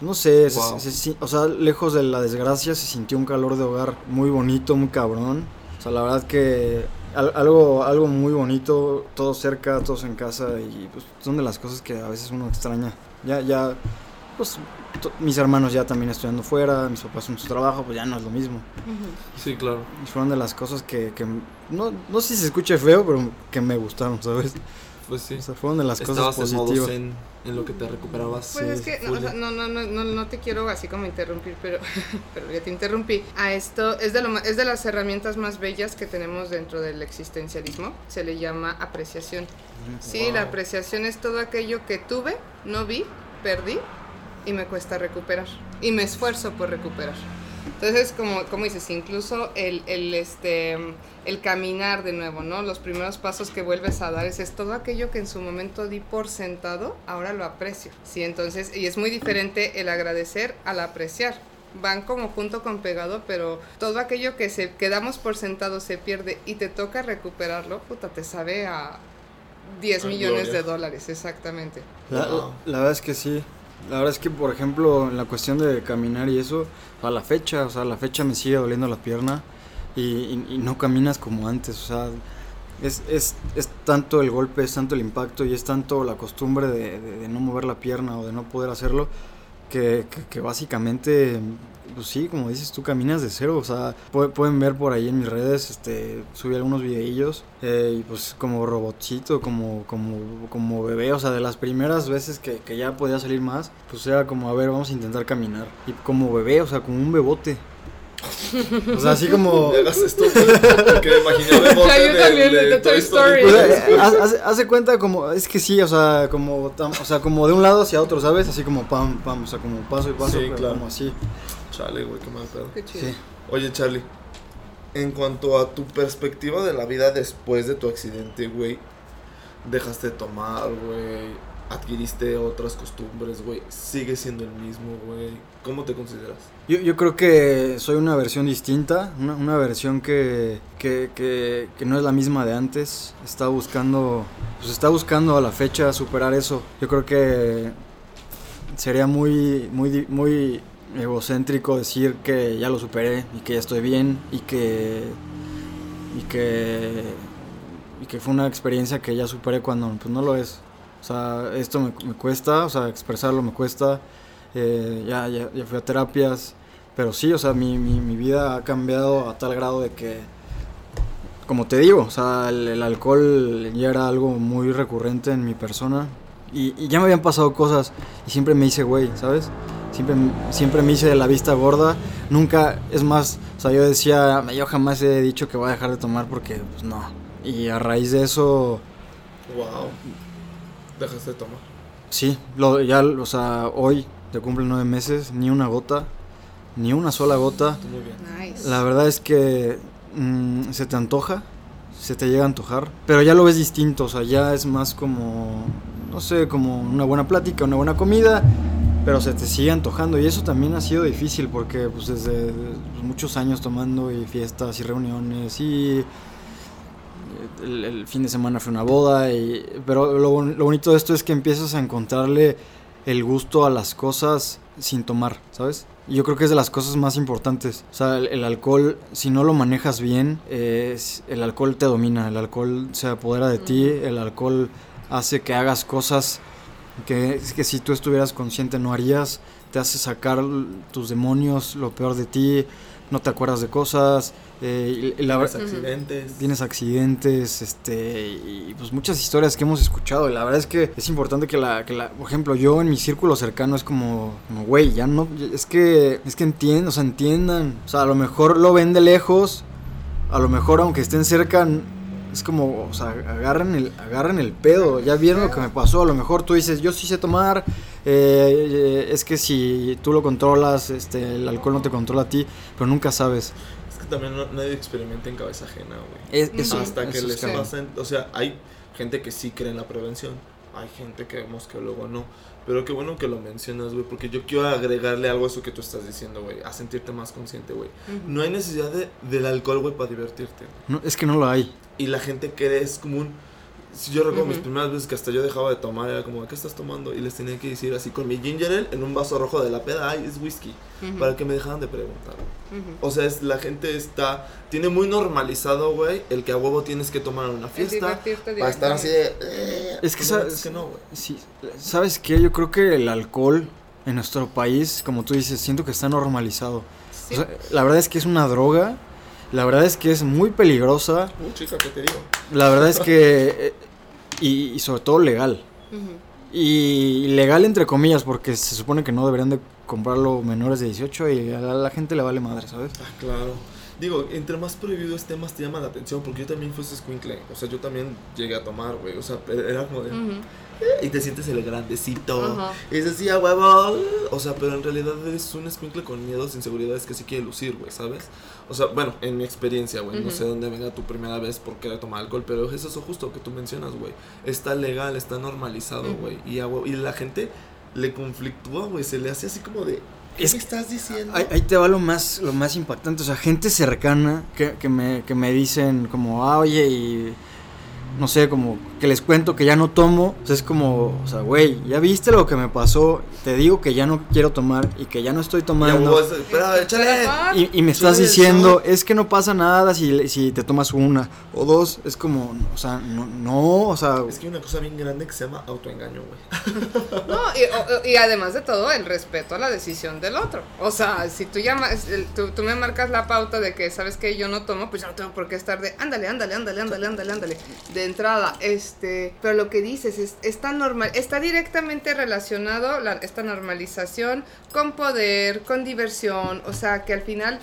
No sé, se- Wow. se- se- o sea, lejos de la desgracia se sintió un calor de hogar muy bonito, muy cabrón. O sea, la verdad que al- algo, algo muy bonito, todos cerca, todos en casa y pues son de las cosas que a veces uno extraña. Ya, ya, pues to- mis hermanos ya también estudiando fuera, mis papás en su trabajo, pues ya no es lo mismo. Sí, claro. Y fueron de las cosas que, que no, no sé si se escuche feo, pero que me gustaron, ¿sabes? Pues sí. O sea, fueron de las Estabas cosas en modo positivas. zen en lo que te recuperabas. Pues Sí, es que no, full. o sea, no, no, no, no, te quiero así como interrumpir, pero, pero ya te interrumpí. A esto es de, lo, es de las herramientas más bellas que tenemos dentro del existencialismo. Se le llama apreciación. Sí, Wow. la apreciación es todo aquello que tuve, no vi, perdí y me cuesta recuperar. Y me esfuerzo por recuperar. Entonces, como, como dices, incluso el, el, este, el caminar de nuevo, ¿no? Los primeros pasos que vuelves a dar es, es todo aquello que en su momento di por sentado, ahora lo aprecio. Sí, entonces, y es muy diferente el agradecer al apreciar. Van como junto con pegado, pero todo aquello que se quedamos por sentado se pierde y te toca recuperarlo, puta, te sabe a 10 A millones de dólares, exactamente. La, Wow. la verdad es que sí. La verdad es que, por ejemplo, en la cuestión de caminar y eso, a la fecha, o sea, a la fecha me sigue doliendo la pierna y, no caminas como antes, o sea, es, es, es tanto el golpe, es tanto el impacto y es tanto la costumbre de no mover la pierna o de no poder hacerlo, que, que, que básicamente, pues sí, como dices tú, caminas de cero, o sea, pu- pueden ver por ahí en mis redes, este, subí algunos videillos eh, y pues como robotcito, como, como, como bebé, o sea, de las primeras veces que, que ya podía salir más, pues era como, a ver, vamos a intentar caminar, y como bebé, o sea, como un bebote. O sea, así como... No hagas esto, porque me Toy Story. Eh, haz- haz- hace cuenta como, es que sí, o sea, como, tam- o sea, como de un lado hacia otro, ¿sabes? Así como pam, pam, o sea, como paso y paso, Sí, pero claro. como así. Chale, güey, qué mal pedo. Qué chido. Sí. Oye, Charlie, en cuanto a tu perspectiva de la vida después de tu accidente, güey, dejaste de tomar, güey, adquiriste otras costumbres, güey, sigues siendo el mismo, güey. ¿Cómo te consideras? Yo, yo creo que soy una versión distinta, una, una versión que, que, que, no es la misma de antes. Está buscando, pues está buscando a la fecha superar eso. Yo creo que sería muy, muy, muy egocéntrico decir que ya lo superé y que ya estoy bien y que, y que, y que fue una experiencia que ya superé cuando pues no lo es. O sea, esto me, me cuesta, o sea, expresarlo me cuesta. Eh, ya, ya, ya fui a terapias, pero sí, o sea, mi, mi, mi vida ha cambiado a tal grado de que, como te digo, o sea, el, el alcohol ya era algo muy recurrente en mi persona y, y ya me habían pasado cosas y siempre me hice güey, ¿sabes? Siempre, siempre me hice de la vista gorda, nunca, es más, o sea, yo decía, yo jamás he dicho que voy a dejar de tomar porque, pues no. Y a raíz de eso, Wow. Dejaste de tomar. Sí, lo, ya, o sea, hoy te cumplen nueve meses, ni una gota, ni una sola gota. Muy bien. Nice. La verdad es que mm, se te antoja, se te llega a antojar, pero ya lo ves distinto, o sea, ya es más como, no sé, como una buena plática, una buena comida, pero se te sigue antojando y eso también ha sido difícil porque pues desde pues, muchos años tomando y fiestas y reuniones y el, el fin de semana fue una boda y pero lo, lo bonito de esto es que empiezas a encontrarle el gusto a las cosas sin tomar, ¿sabes? Y yo creo que es de las cosas más importantes. O sea, el, el alcohol, si no lo manejas bien, eh, es- el alcohol te domina, el alcohol se apodera de ti, el alcohol hace que hagas cosas que, que si tú estuvieras consciente no harías, te hace sacar tus demonios, lo peor de ti, no te acuerdas de cosas, eh, y, y la Tienes accidentes. tienes accidentes, este, y pues muchas historias que hemos escuchado. Y la verdad es que es importante que la, que la, por ejemplo, yo en mi círculo cercano es como, como, güey, ya no, es que, es que entiendan, o sea, entiendan. O sea, a lo mejor lo ven de lejos, a lo mejor aunque estén cerca, es como, o sea, agarren el, agarren el pedo. Ya vieron lo que me pasó, a lo mejor tú dices, yo sí sé tomar, eh, es que si tú lo controlas, este, el alcohol no te controla a ti, pero nunca sabes. Es que también no- nadie experimenta en cabeza ajena, güey. Es- eso- Hasta que eso les pasen, o sea, hay gente que sí cree en la prevención, hay gente que vemos que luego no, pero qué bueno que lo mencionas, güey, porque yo quiero agregarle algo a eso que tú estás diciendo, güey, a sentirte más consciente, güey. No hay necesidad de, del alcohol, güey, para divertirte. No, es que no lo hay. Y la gente cree es como un... Si yo recuerdo mis Ujú. primeras veces que hasta yo dejaba de tomar, era como, ¿qué estás tomando? Y les tenía que decir así con mi ginger ale en un vaso rojo de la peda, ay, es whisky, Ujú. para que me dejaran de preguntar. Ujú. O sea, es, la gente está, tiene muy normalizado, güey, el que a huevo tienes que tomar en una fiesta. Para estar así de... Es que Pues, sabes, es que no, güey. sí, ¿sabes qué? Yo creo que el alcohol en nuestro país, como tú dices, siento que está normalizado. Sí. O sea, la verdad es que es una droga, la verdad es que es muy peligrosa, Uh, chica, ¿qué te digo? la verdad es que... eh, y, y sobre todo legal. Y legal entre comillas, porque se supone que no deberían de comprarlo menores de 18 y a la, la gente le vale madre, ¿sabes? Ah, claro. Digo, entre más prohibido esté, más te llama la atención, porque yo también fui escuincle. O sea, yo también llegué a tomar, güey. O sea, pero era como de... Y te sientes el grandecito. Ajá. Y dices, sí, a huevo. O sea, pero en realidad eres un escuincle con miedos, inseguridades que sí quiere lucir, güey, ¿sabes? O sea, bueno, en mi experiencia, güey. No sé dónde venga tu primera vez por querer tomar alcohol, pero es eso justo que tú mencionas, güey. Está legal, está normalizado, güey. Y, a huevo- y la gente le conflictúa, güey. Se le hace así como de. ¿Qué Es- me estás diciendo? Ahí, ahí te va lo más, lo más impactante, o sea, gente cercana que, que, me, que me dicen como, ah, oye, y no sé, como que les cuento que ya no tomo, o sea, es como, o sea, güey, ya viste lo que me pasó, te digo que ya no quiero tomar y que ya no estoy tomando. es- espera, échale. Y, y me estás diciendo, es que no pasa nada si, si te tomas una o dos, es como, o sea, no, no o sea, Es que hay una cosa bien grande que se llama autoengaño, güey. No, y, o- y además de todo, el respeto a la decisión del otro. O sea, si tú, llamas, el- tú, tú me marcas la pauta de que sabes que yo no tomo, pues yo no tengo por qué estar de ándale, ándale, ándale, ándale, ándale, ándale. De entrada, este. Pero lo que dices es, está normal, está directamente relacionado la- esta normalización con poder, con diversión. O sea, que al final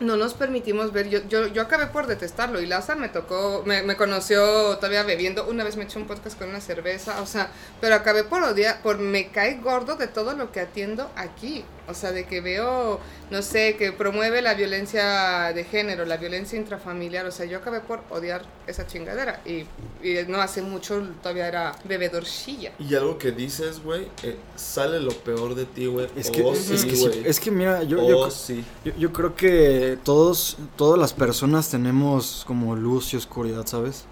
no nos permitimos ver. Yo, yo, yo acabé por detestarlo y Laza me tocó, me, me conoció todavía bebiendo. Una vez me eché un podcast con una cerveza, o sea, pero acabé por odiar, por me cae gordo de todo lo que atiendo aquí. O sea, de que veo, no sé, que promueve la violencia de género, la violencia intrafamiliar. O sea, yo acabé por odiar esa chingadera. Y, y no hace mucho todavía era bebedorcilla. Y algo que dices, güey, eh, sale lo peor de ti, güey. es que, Oh, es, sí, que sí, güey. es que mira, yo, Oh, yo, sí. yo, yo creo que todos, todas las personas tenemos como luz y oscuridad, ¿sabes?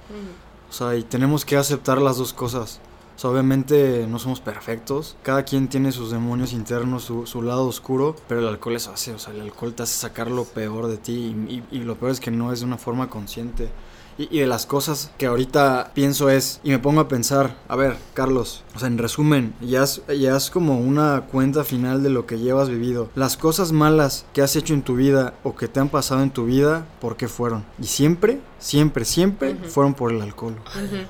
O sea, y tenemos que aceptar las dos cosas. O sea, obviamente no somos perfectos. Cada quien tiene sus demonios internos, su, su lado oscuro. Pero el alcohol es así. O sea, el alcohol te hace sacar lo peor de ti. Y, y- y lo peor es que no es de una forma consciente. Y, y de las cosas que ahorita pienso es, y me pongo a pensar, a ver, Carlos, o sea, en resumen, ya es, ya es como una cuenta final de lo que llevas vivido. Las cosas malas que has hecho en tu vida o que te han pasado en tu vida, ¿por qué fueron? Y siempre, siempre, siempre fueron por el alcohol. Ujú.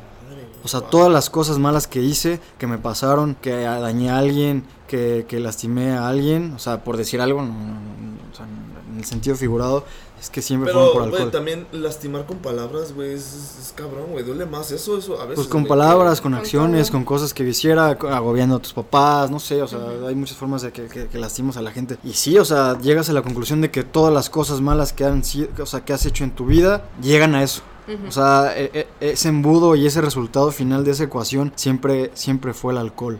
O sea, todas las cosas malas que hice, que me pasaron, que dañé a alguien, que, que lastimé a alguien, o sea, por decir algo, no, no, no, o sea, en el sentido figurado, es que siempre Pero, fueron por alcohol. también lastimar con palabras, güey, es, cabrón, güey. Duele más eso, eso a veces. Pues con palabras, con acciones, con cosas que hiciera, agobiando a tus papás, no sé, o sea, hay muchas formas de que, que, que lastimos a la gente. Y sí, o sea, llegas a la conclusión de que todas las cosas malas que han sido, o sea, que has hecho en tu vida, llegan a eso. O sea, e- e- ese embudo y ese resultado final de esa ecuación siempre, siempre fue el alcohol.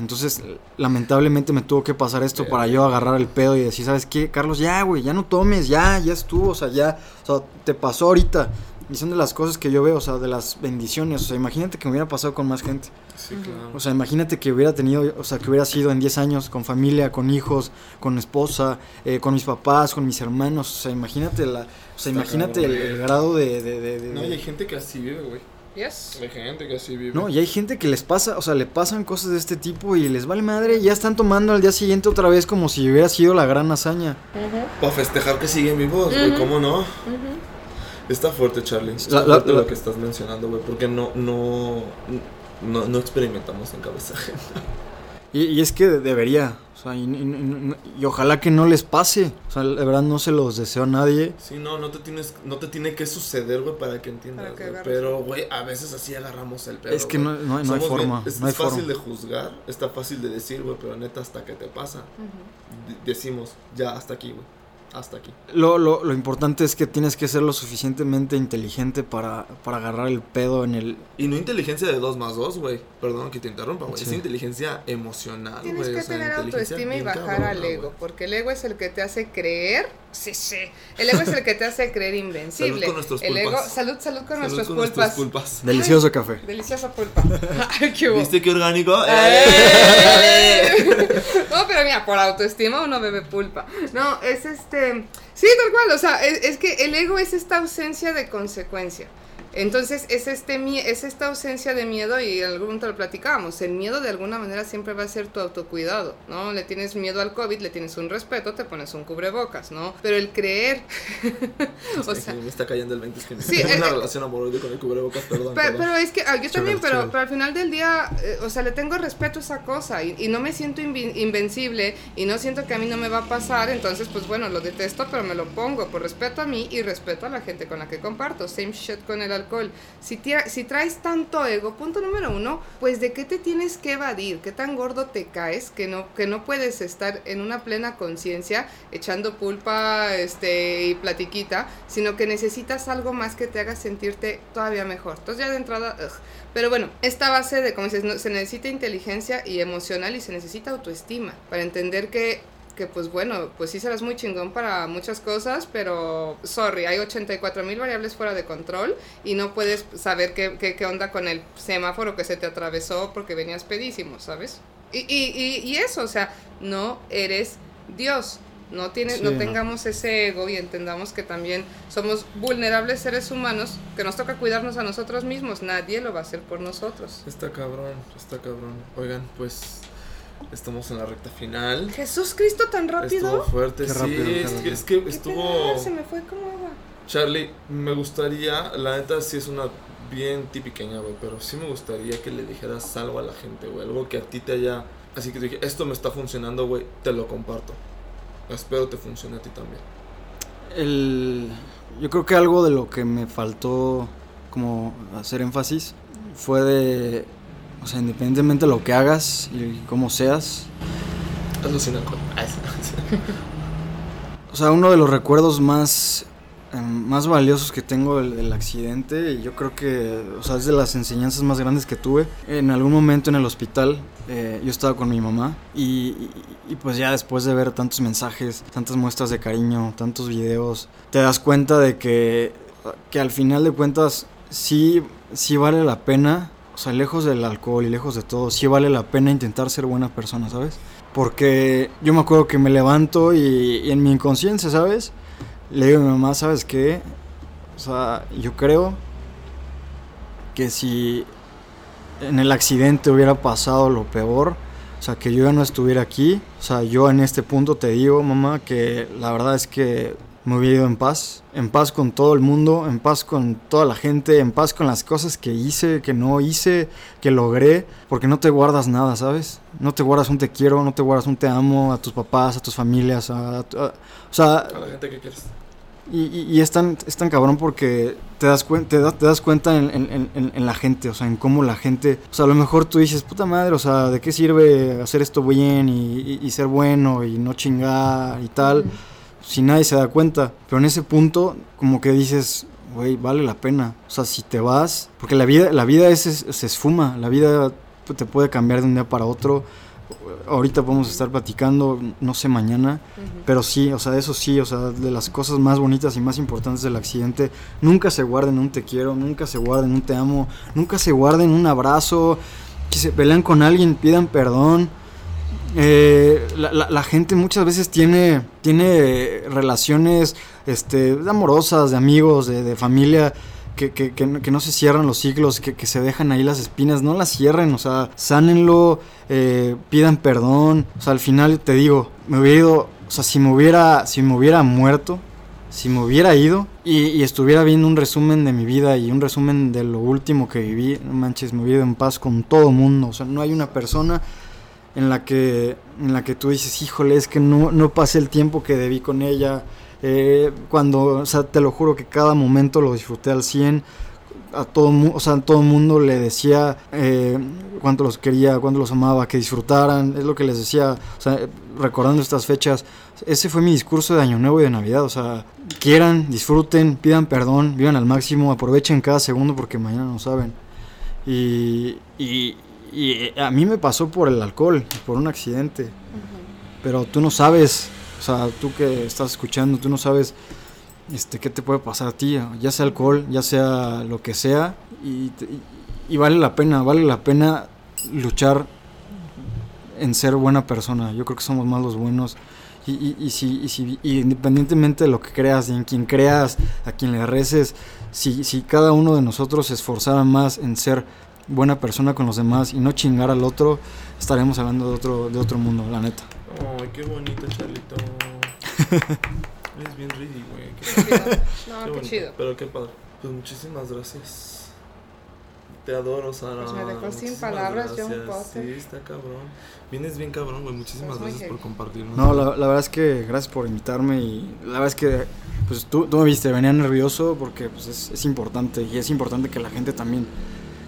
Entonces, lamentablemente me tuvo que pasar esto para yo agarrar el pedo y decir, ¿sabes qué? Carlos, ya, güey, ya no tomes, ya, ya estuvo, o sea, ya, o sea, te pasó ahorita. Y son de las cosas que yo veo, o sea, de las bendiciones. O sea, imagínate que me hubiera pasado con más gente. Sí, claro. O sea, imagínate que hubiera tenido, o sea, que hubiera sido en 10 años con familia, con hijos, con esposa, eh, con mis papás, con mis hermanos. O sea, imagínate la, o sea, imagínate el, grado de, de, de- de- No, y hay gente que así vive, güey. Yes. Hay gente que así vive. No, y hay gente que les pasa, o sea, le pasan cosas de este tipo y les vale madre y ya están tomando al día siguiente otra vez como si hubiera sido la gran hazaña. Ujú. Para festejar que siguen vivos, güey. ¿cómo no? Ujú. Está fuerte, Charlie. Está La- fuerte la- lo que estás mencionando, güey, porque no, no, no, no experimentamos en cabeza. Y, y es que debería, o sea, y, y- y- y ojalá que no les pase. O sea, de verdad no se los deseo a nadie. Sí, no, no te tienes, no te tiene que suceder, güey, para que entiendas, Para que güey. agarres. Pero, güey, a veces así agarramos el pedo. Es que no- no hay- no hay Somos forma, es no hay es fácil de juzgar, está fácil de decir, güey, pero neta, hasta que te pasa, decimos, ya, hasta aquí, güey. Hasta aquí. Lo, lo, lo importante es que tienes que ser lo suficientemente inteligente para, para agarrar el pedo en el... Y no inteligencia de 2 más 2, güey. Perdón que te interrumpa, güey. Sí. Es inteligencia emocional, güey. Tienes que o sea, tener autoestima y bajar al ego, porque el ego es el que te hace creer. Sí, sí. El ego es el que te hace creer invencible. Salud con nuestros el ego, salud, salud con Salud nuestros con pulpas. nuestras pulpas. Delicioso café. Deliciosa pulpa. Ay, qué hubo. ¿Viste qué orgánico? ¡Eh! No, pero mira, por autoestima uno bebe pulpa. No, es este. Sí, tal cual. O sea, es, es que el ego es esta ausencia de consecuencia. Entonces, es, este, es esta ausencia de miedo y en algún momento lo platicábamos. El miedo de alguna manera siempre va a ser tu autocuidado, ¿no? Le tienes miedo al COVID, le tienes un respeto, te pones un cubrebocas, ¿no? Pero el creer. o Es que sea, me está cayendo el 20. Es que Sí, tengo una eh, relación amorosa con el cubrebocas, perdón. Pero, perdón. pero es que ah, yo también, pero, pero al final del día, eh, o sea, le tengo respeto a esa cosa y, y no me siento invencible y no siento que a mí no me va a pasar, entonces pues bueno, lo detesto, pero me lo pongo por respeto a mí y respeto a la gente con la que comparto. Same shit con el alcohol. Si, traes tanto ego, punto número uno, pues de qué te tienes que evadir, qué tan gordo te caes que no, que no puedes estar en una plena conciencia echando pulpa este, y platiquita, sino que necesitas algo más que te haga sentirte todavía mejor. Entonces ya de entrada, pero bueno, esta base de, como dices, se necesita inteligencia y emocional y se necesita autoestima para entender que que pues bueno, pues sí serás muy chingón para muchas cosas, pero sorry, hay 84 mil variables fuera de control y no puedes saber qué, qué, qué onda con el semáforo que se te atravesó porque venías pedísimo, ¿sabes? Y, y, y, y eso, o sea, no eres Dios. No, tiene, Sí, no no. tengamos ese ego y entendamos que también somos vulnerables seres humanos, que nos toca cuidarnos a nosotros mismos. Nadie lo va a hacer por nosotros. Está cabrón, está cabrón. Oigan, pues estamos en la recta final. Jesús Cristo tan Estuvo rápido. fuerte, Qué sí. rápido, es, que, rápido. es que ¿Qué estuvo. Se me fue como agua. Charlie, me gustaría, la neta sí es una bien tipiqueña, güey, pero sí me gustaría que le dijeras algo a la gente, güey, algo que a ti te haya... Así que te dije, esto me está funcionando, güey, te lo comparto. Espero te funcione a ti también. El, yo creo que algo de lo que me faltó como hacer énfasis fue de, o sea, independientemente de lo que hagas y cómo seas, Hazlo sin alcohol. Sí. o sea, uno de los recuerdos más, eh, más valiosos que tengo del, del accidente, y yo creo que, o sea, es de las enseñanzas más grandes que tuve. En algún momento en el hospital, eh, yo estaba con mi mamá, y, y- y pues ya después de ver tantos mensajes, tantas muestras de cariño, tantos videos, te das cuenta de que, que al final de cuentas, sí, sí vale la pena. O sea, lejos del alcohol y lejos de todo, sí vale la pena intentar ser buena persona, ¿sabes? Porque yo me acuerdo que me levanto y, en mi inconsciencia, ¿sabes? Le digo a mi mamá, ¿sabes qué? O sea, yo creo que si en el accidente hubiera pasado lo peor, o sea, que yo ya no estuviera aquí, o sea, yo en este punto te digo, mamá, que la verdad es que me hubiera ido en paz, en paz con todo el mundo, en paz con toda la gente, en paz con las cosas que hice, que no hice, que logré, porque no te guardas nada, ¿sabes? No te guardas un te quiero, no te guardas un te amo a tus papás, a tus familias, a, a- o sea, A la gente que quieres. y, y- y es, tan, es tan cabrón porque te das, cuen- te, da- te das cuenta en, en- en- en la gente, o sea, en cómo la gente, o sea, a lo mejor tú dices, puta madre, o sea, ¿de qué sirve hacer esto bien y, y- y ser bueno y no chingar y tal? Si nadie se da cuenta, pero en ese punto como que dices, güey, vale la pena, o sea, si te vas, porque la vida, la vida es, es- se esfuma, la vida te puede cambiar de un día para otro, ahorita podemos estar platicando, no sé, mañana, pero sí, o sea, eso sí, o sea, de las cosas más bonitas y más importantes del accidente, nunca se guarden un te quiero, nunca se guarden un te amo, nunca se guarden un abrazo, que se pelean con alguien, pidan perdón. Eh, la, la- gente muchas veces tiene, tiene relaciones este, amorosas, de amigos, de, familia, que, que- que no- se cierran los ciclos, que, que se dejan ahí las espinas, no las cierren, o sea, sánenlo, eh, pidan perdón, o sea, al final te digo, me hubiera ido, o sea, si me hubiera, si me hubiera muerto, si me hubiera ido y, y estuviera viendo un resumen de mi vida y un resumen de lo último que viví, no manches, me hubiera ido en paz con todo mundo, o sea, no hay una persona en la que, en la que tú dices, híjole, es que no, no pasé el tiempo que debí con ella. Eh, cuando, o sea, te lo juro que cada momento lo disfruté al 100. A todo, o sea, a todo mundo le decía eh, cuánto los quería, cuánto los amaba, que disfrutaran. Es lo que les decía, o sea, recordando estas fechas. Ese fue mi discurso de Año Nuevo y de Navidad. O sea, quieran, disfruten, pidan perdón, vivan al máximo, aprovechen cada segundo porque mañana no saben. Y, y, y a mí me pasó por el alcohol, por un accidente. Pero tú no sabes, o sea, tú que estás escuchando, tú no sabes este, qué te puede pasar a ti, ya sea alcohol, ya sea lo que sea. Y, vale la pena, vale la pena luchar en ser buena persona. Yo creo que somos más los buenos. Y, y, si, y si- independientemente de lo que creas, en quien creas, a quien le reces, si, si cada uno de nosotros se esforzara más en ser buena persona con los demás y no chingar al otro, estaremos hablando de otro, de otro mundo, la neta. Ay, qué bonito, Charlito. es bien ridículo, güey. Qué, No, qué chido. Pero qué padre. Pues muchísimas gracias. Te adoro, Sara. Pues me dejó sin palabras, John gracias. Potter. Sí, está cabrón. Vienes bien cabrón, güey. Muchísimas muy gracias por compartirnos. No, la, la verdad es que gracias por invitarme y la verdad es que pues tú, tú me viste, venía nervioso porque pues es, es importante y es importante que la gente también,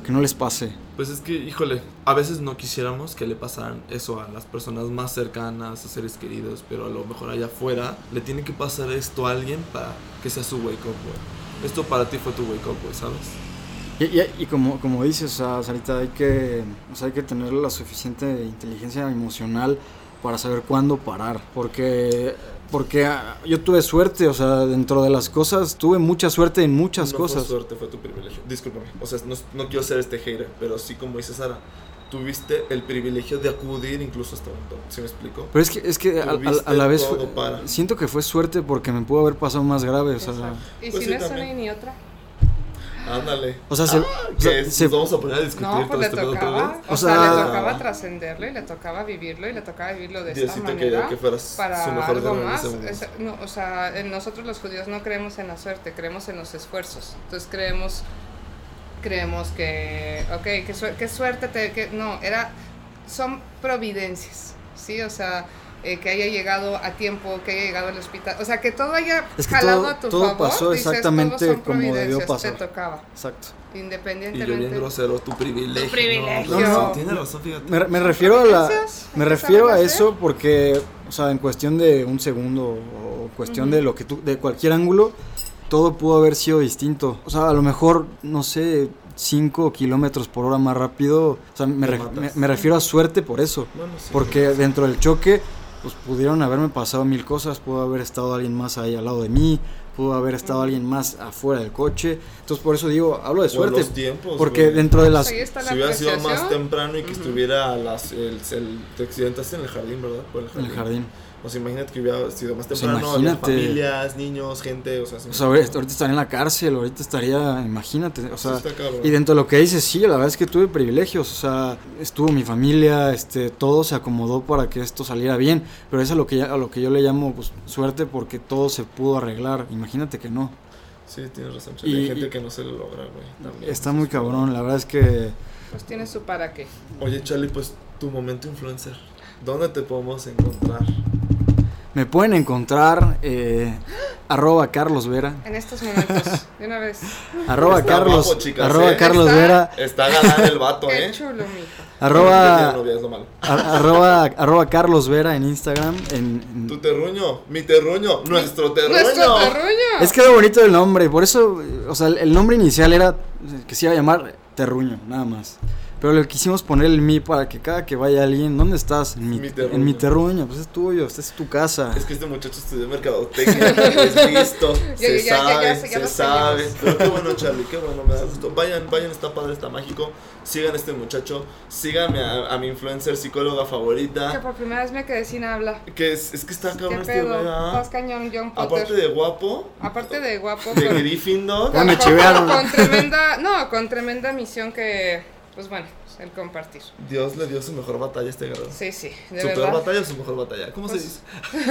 que no les pase. Pues es que, híjole, a veces no quisiéramos que le pasaran eso a las personas más cercanas, a seres queridos, pero a lo mejor allá afuera le tiene que pasar esto a alguien para que sea su wake up, güey. Esto para ti fue tu wake up, güey, ¿sabes? Y, y- y como, como dices, o sea, Sarita, hay que, o sea, hay que tener la suficiente inteligencia emocional para saber cuándo parar. Porque, porque ah, yo tuve suerte, o sea, dentro de las cosas, tuve mucha suerte en muchas no cosas. Fue suerte, fue tu privilegio. Discúlpame. O sea, no, no quiero ser este hater, pero sí, como dice Sara, tuviste el privilegio de acudir incluso hasta un top. ¿Sí me explico? Pero es que, es que a, a- a Tuviste la vez fue- siento que fue suerte porque me pudo haber pasado más grave, o sea, Exacto. Y Pues si sí, no es también. una y ni otra. Ándale. o sea, se, o ¿Qué sea, es? se- ¿Nos vamos a poner a discutir No, pues le este tocaba, vez? o, O sea, sea- le tocaba trascenderlo y le tocaba vivirlo y le tocaba vivirlo de esta Diosito manera que fueras para su mejor algo más. Es- no, o sea, en nosotros los judíos no creemos en la suerte, creemos en los esfuerzos. Entonces creemos, creemos que, ok, qué, qué suerte te, que no, era, son providencias, sí, o sea. Eh, que haya llegado a tiempo, que haya llegado al hospital, o sea, que todo haya Es que jalado todo- a tu todo favor. pasó dices, exactamente como debió pasar. Te tocaba, exacto. Y yo independientemente. bien grosero, tu privilegio. Tu privilegio. No, no, No, tiene razón, fíjate. Me, me refiero a la, me refiero a eso porque, o sea, en cuestión de un segundo o cuestión de lo que tú, de cualquier ángulo, todo pudo haber sido distinto. O sea, a lo mejor, no sé, 5 kilómetros por hora más rápido. O sea, me, Te re- matas. me- me refiero a suerte por eso. Bueno, sí. Porque dentro del choque, pues pudieron haberme pasado mil cosas, pudo haber estado alguien más ahí al lado de mí, pudo haber estado alguien más afuera del coche. Entonces por eso digo, hablo de Por suerte. los tiempos, Porque güey. dentro de las... La Si hubiera sido más temprano y que estuviera a las, el, el, te accidentaste en el jardín, ¿verdad? Por el En jardín. el jardín. O sea, imagínate que hubiera sido más O sea, temprano, había imagínate. familias, niños, gente, o sea, O sea, ahorita ahorita estaría en la cárcel, ahorita estaría, imagínate, o sea, y dentro de lo que dices, sí, la verdad es que tuve privilegios, o sea, estuvo mi familia, este, todo se acomodó para que esto saliera bien, pero eso es a lo que, a lo que yo le llamo pues, suerte porque todo se pudo arreglar, imagínate que no. Sí, tienes razón. Y- Hay gente y- que no se lo logra, güey. también. Está muy cabrón, la verdad es que Pues tiene su para qué. Oye, Charlie, pues tu momento influencer. ¿Dónde te podemos encontrar? Me pueden encontrar eh, arroba Carlos Vera, En estos momentos, de una vez. arroba Está Carlos, guapo, chicas, arroba ¿eh? Carlos Está- Vera, Está galán el vato, Qué ¿eh? chulo, mijo. Arroba, novia, es lo malo. a- arroba, arroba Carlos Vera en Instagram, en- en, Tu terruño, mi terruño, nuestro terruño. Nuestro terruño. Es quedó bonito el nombre, por eso, o sea, el- el nombre inicial era que se iba a llamar Terruño, nada más. Pero le quisimos poner el mi para que cada que vaya alguien, ¿dónde estás? En mi, Mi terruño. en mi terruño, pues es tuyo, esta es tu casa. Es que este muchacho estudió mercadotecnia, es listo, se ya, sabe, ya ya se sabe. Pero qué bueno, Charlie, qué bueno, me da gusto. Vayan, vayan, está padre, está mágico. Sigan a este muchacho, síganme a, a mi influencer psicóloga Que favorita. por primera vez me quedé sin habla. Que es, es que está ¿Qué cabrón este pedo? güey, ¿ah? Estás cañón, John Potter. Aparte de guapo, Aparte de guapo. de Gryffindor. Ya me chivearon. Con tremenda, no, con tremenda misión que, pues bueno, el compartir. Dios le dio su mejor batalla a este guerrero. Sí, sí, de ¿Su peor verdad. batalla o su mejor batalla? ¿Cómo Pues- se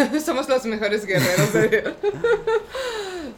dice? Somos los mejores guerreros de Dios.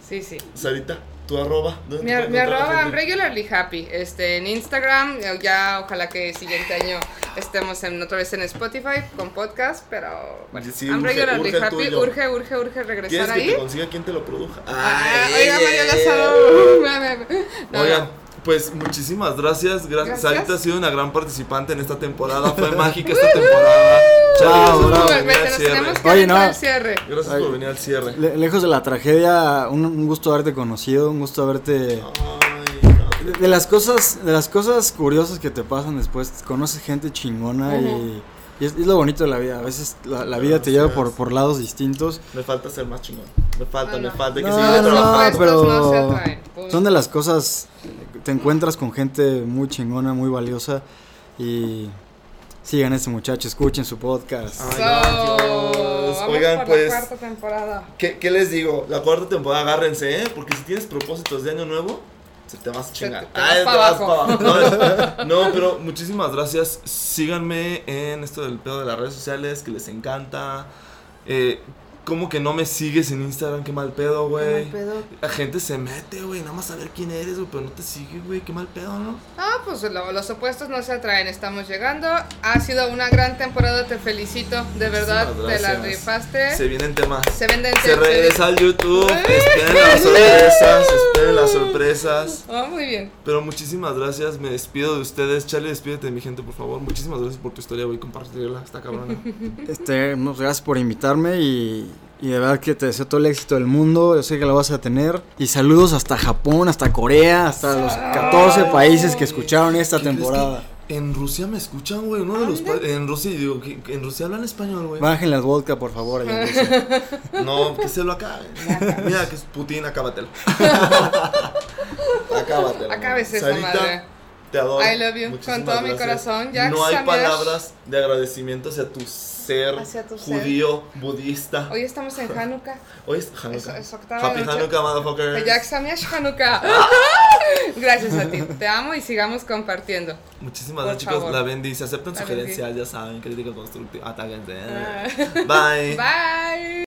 Sí, sí. Sarita, tu arroba. ¿dónde Mi, puede mi arroba gente? regularly happy este en Instagram ya ojalá que el siguiente año estemos en, otra vez en Spotify con podcast pero bueno Sí, I'm urge, regularly urge happy tuyo. urge urge urge ¿Quieres regresar que ahí te consiga quien te lo produja? Ah, Ay, oiga María No, Oigan, no. Pues muchísimas gracias. Gracias. Gracias. Sarita ha sido una gran participante en esta temporada. Fue mágica esta temporada. Que Oye, no. Gracias Ay. por venir al cierre. Le- lejos de la tragedia, un, un gusto haberte conocido, un gusto haberte... Ay, no. De, de las cosas, de las cosas curiosas que te pasan después, conoces gente chingona y, y es, es lo bonito de la vida. A veces la, la vida te lleva por, por lados distintos. Me falta ser más chingón. Me falta, No, me falta. Hay que No, seguir no, trabajando. Pero opuestos no se atraen, punto. son de las cosas, te encuentras con gente muy chingona, muy valiosa y sigan a este muchacho, escuchen su podcast. Ay, gracias. Oigan, por pues- la cuarta temporada ¿Qué, qué les digo? La cuarta temporada, agárrense, ¿eh? Porque si tienes propósitos de año nuevo, se te vas a chingar. te- te Ay, vas abajo. No, no, pero muchísimas gracias. Síganme en esto del pedo de las redes sociales, que les encanta. Eh, ¿Cómo que no me sigues en Instagram? Qué mal pedo, güey. Qué mal pedo. La gente se mete, güey, nada más saber quién eres, güey, pero no te sigue, güey. Qué mal pedo, ¿no? Ah, pues lo- los opuestos no se atraen, estamos llegando. Ha sido una gran temporada, te felicito, de verdad, te la rifaste. Se vienen temas. Se venden Se se- regresa al YouTube. Esperen las sorpresas, esperen las sorpresas. Ah, muy bien. Pero muchísimas gracias, me despido de ustedes. Charlie, despídete de mi gente, por favor. Muchísimas gracias por tu historia, voy a compartirla, está cabrona. Este, muchas gracias por invitarme y, y de verdad que te deseo todo el éxito del mundo. Yo sé que lo vas a tener. Y saludos hasta Japón, hasta Corea, hasta los 14 países que escucharon esta ¿Qué crees temporada. En Rusia me escuchan, güey. Uno de los En Rusia, digo, en Rusia hablan español, güey. Bajen las vodka, por favor. allá en Rusia. No, que se lo acaben. Mira que es Putin, acábatelo. acábatelo. Acábese esa madre. Te adoro. I love you, Muchísimas con todo mi corazón. Jack no hay palabras de agradecimiento hacia tu ser Hacia tu ser. judío, budista. Hoy estamos en Hanukkah. Hoy es Hanukkah. Es- es Happy. Hanukkah, motherfuckers. Jack Samiash Hanukkah. Gracias a ti, te amo y sigamos compartiendo. Muchísimas gracias, chicos. favor. La bendice. Aceptan sugerencias, ya saben. Crítica constructiva. Atáquense. Ah. Bye. Bye.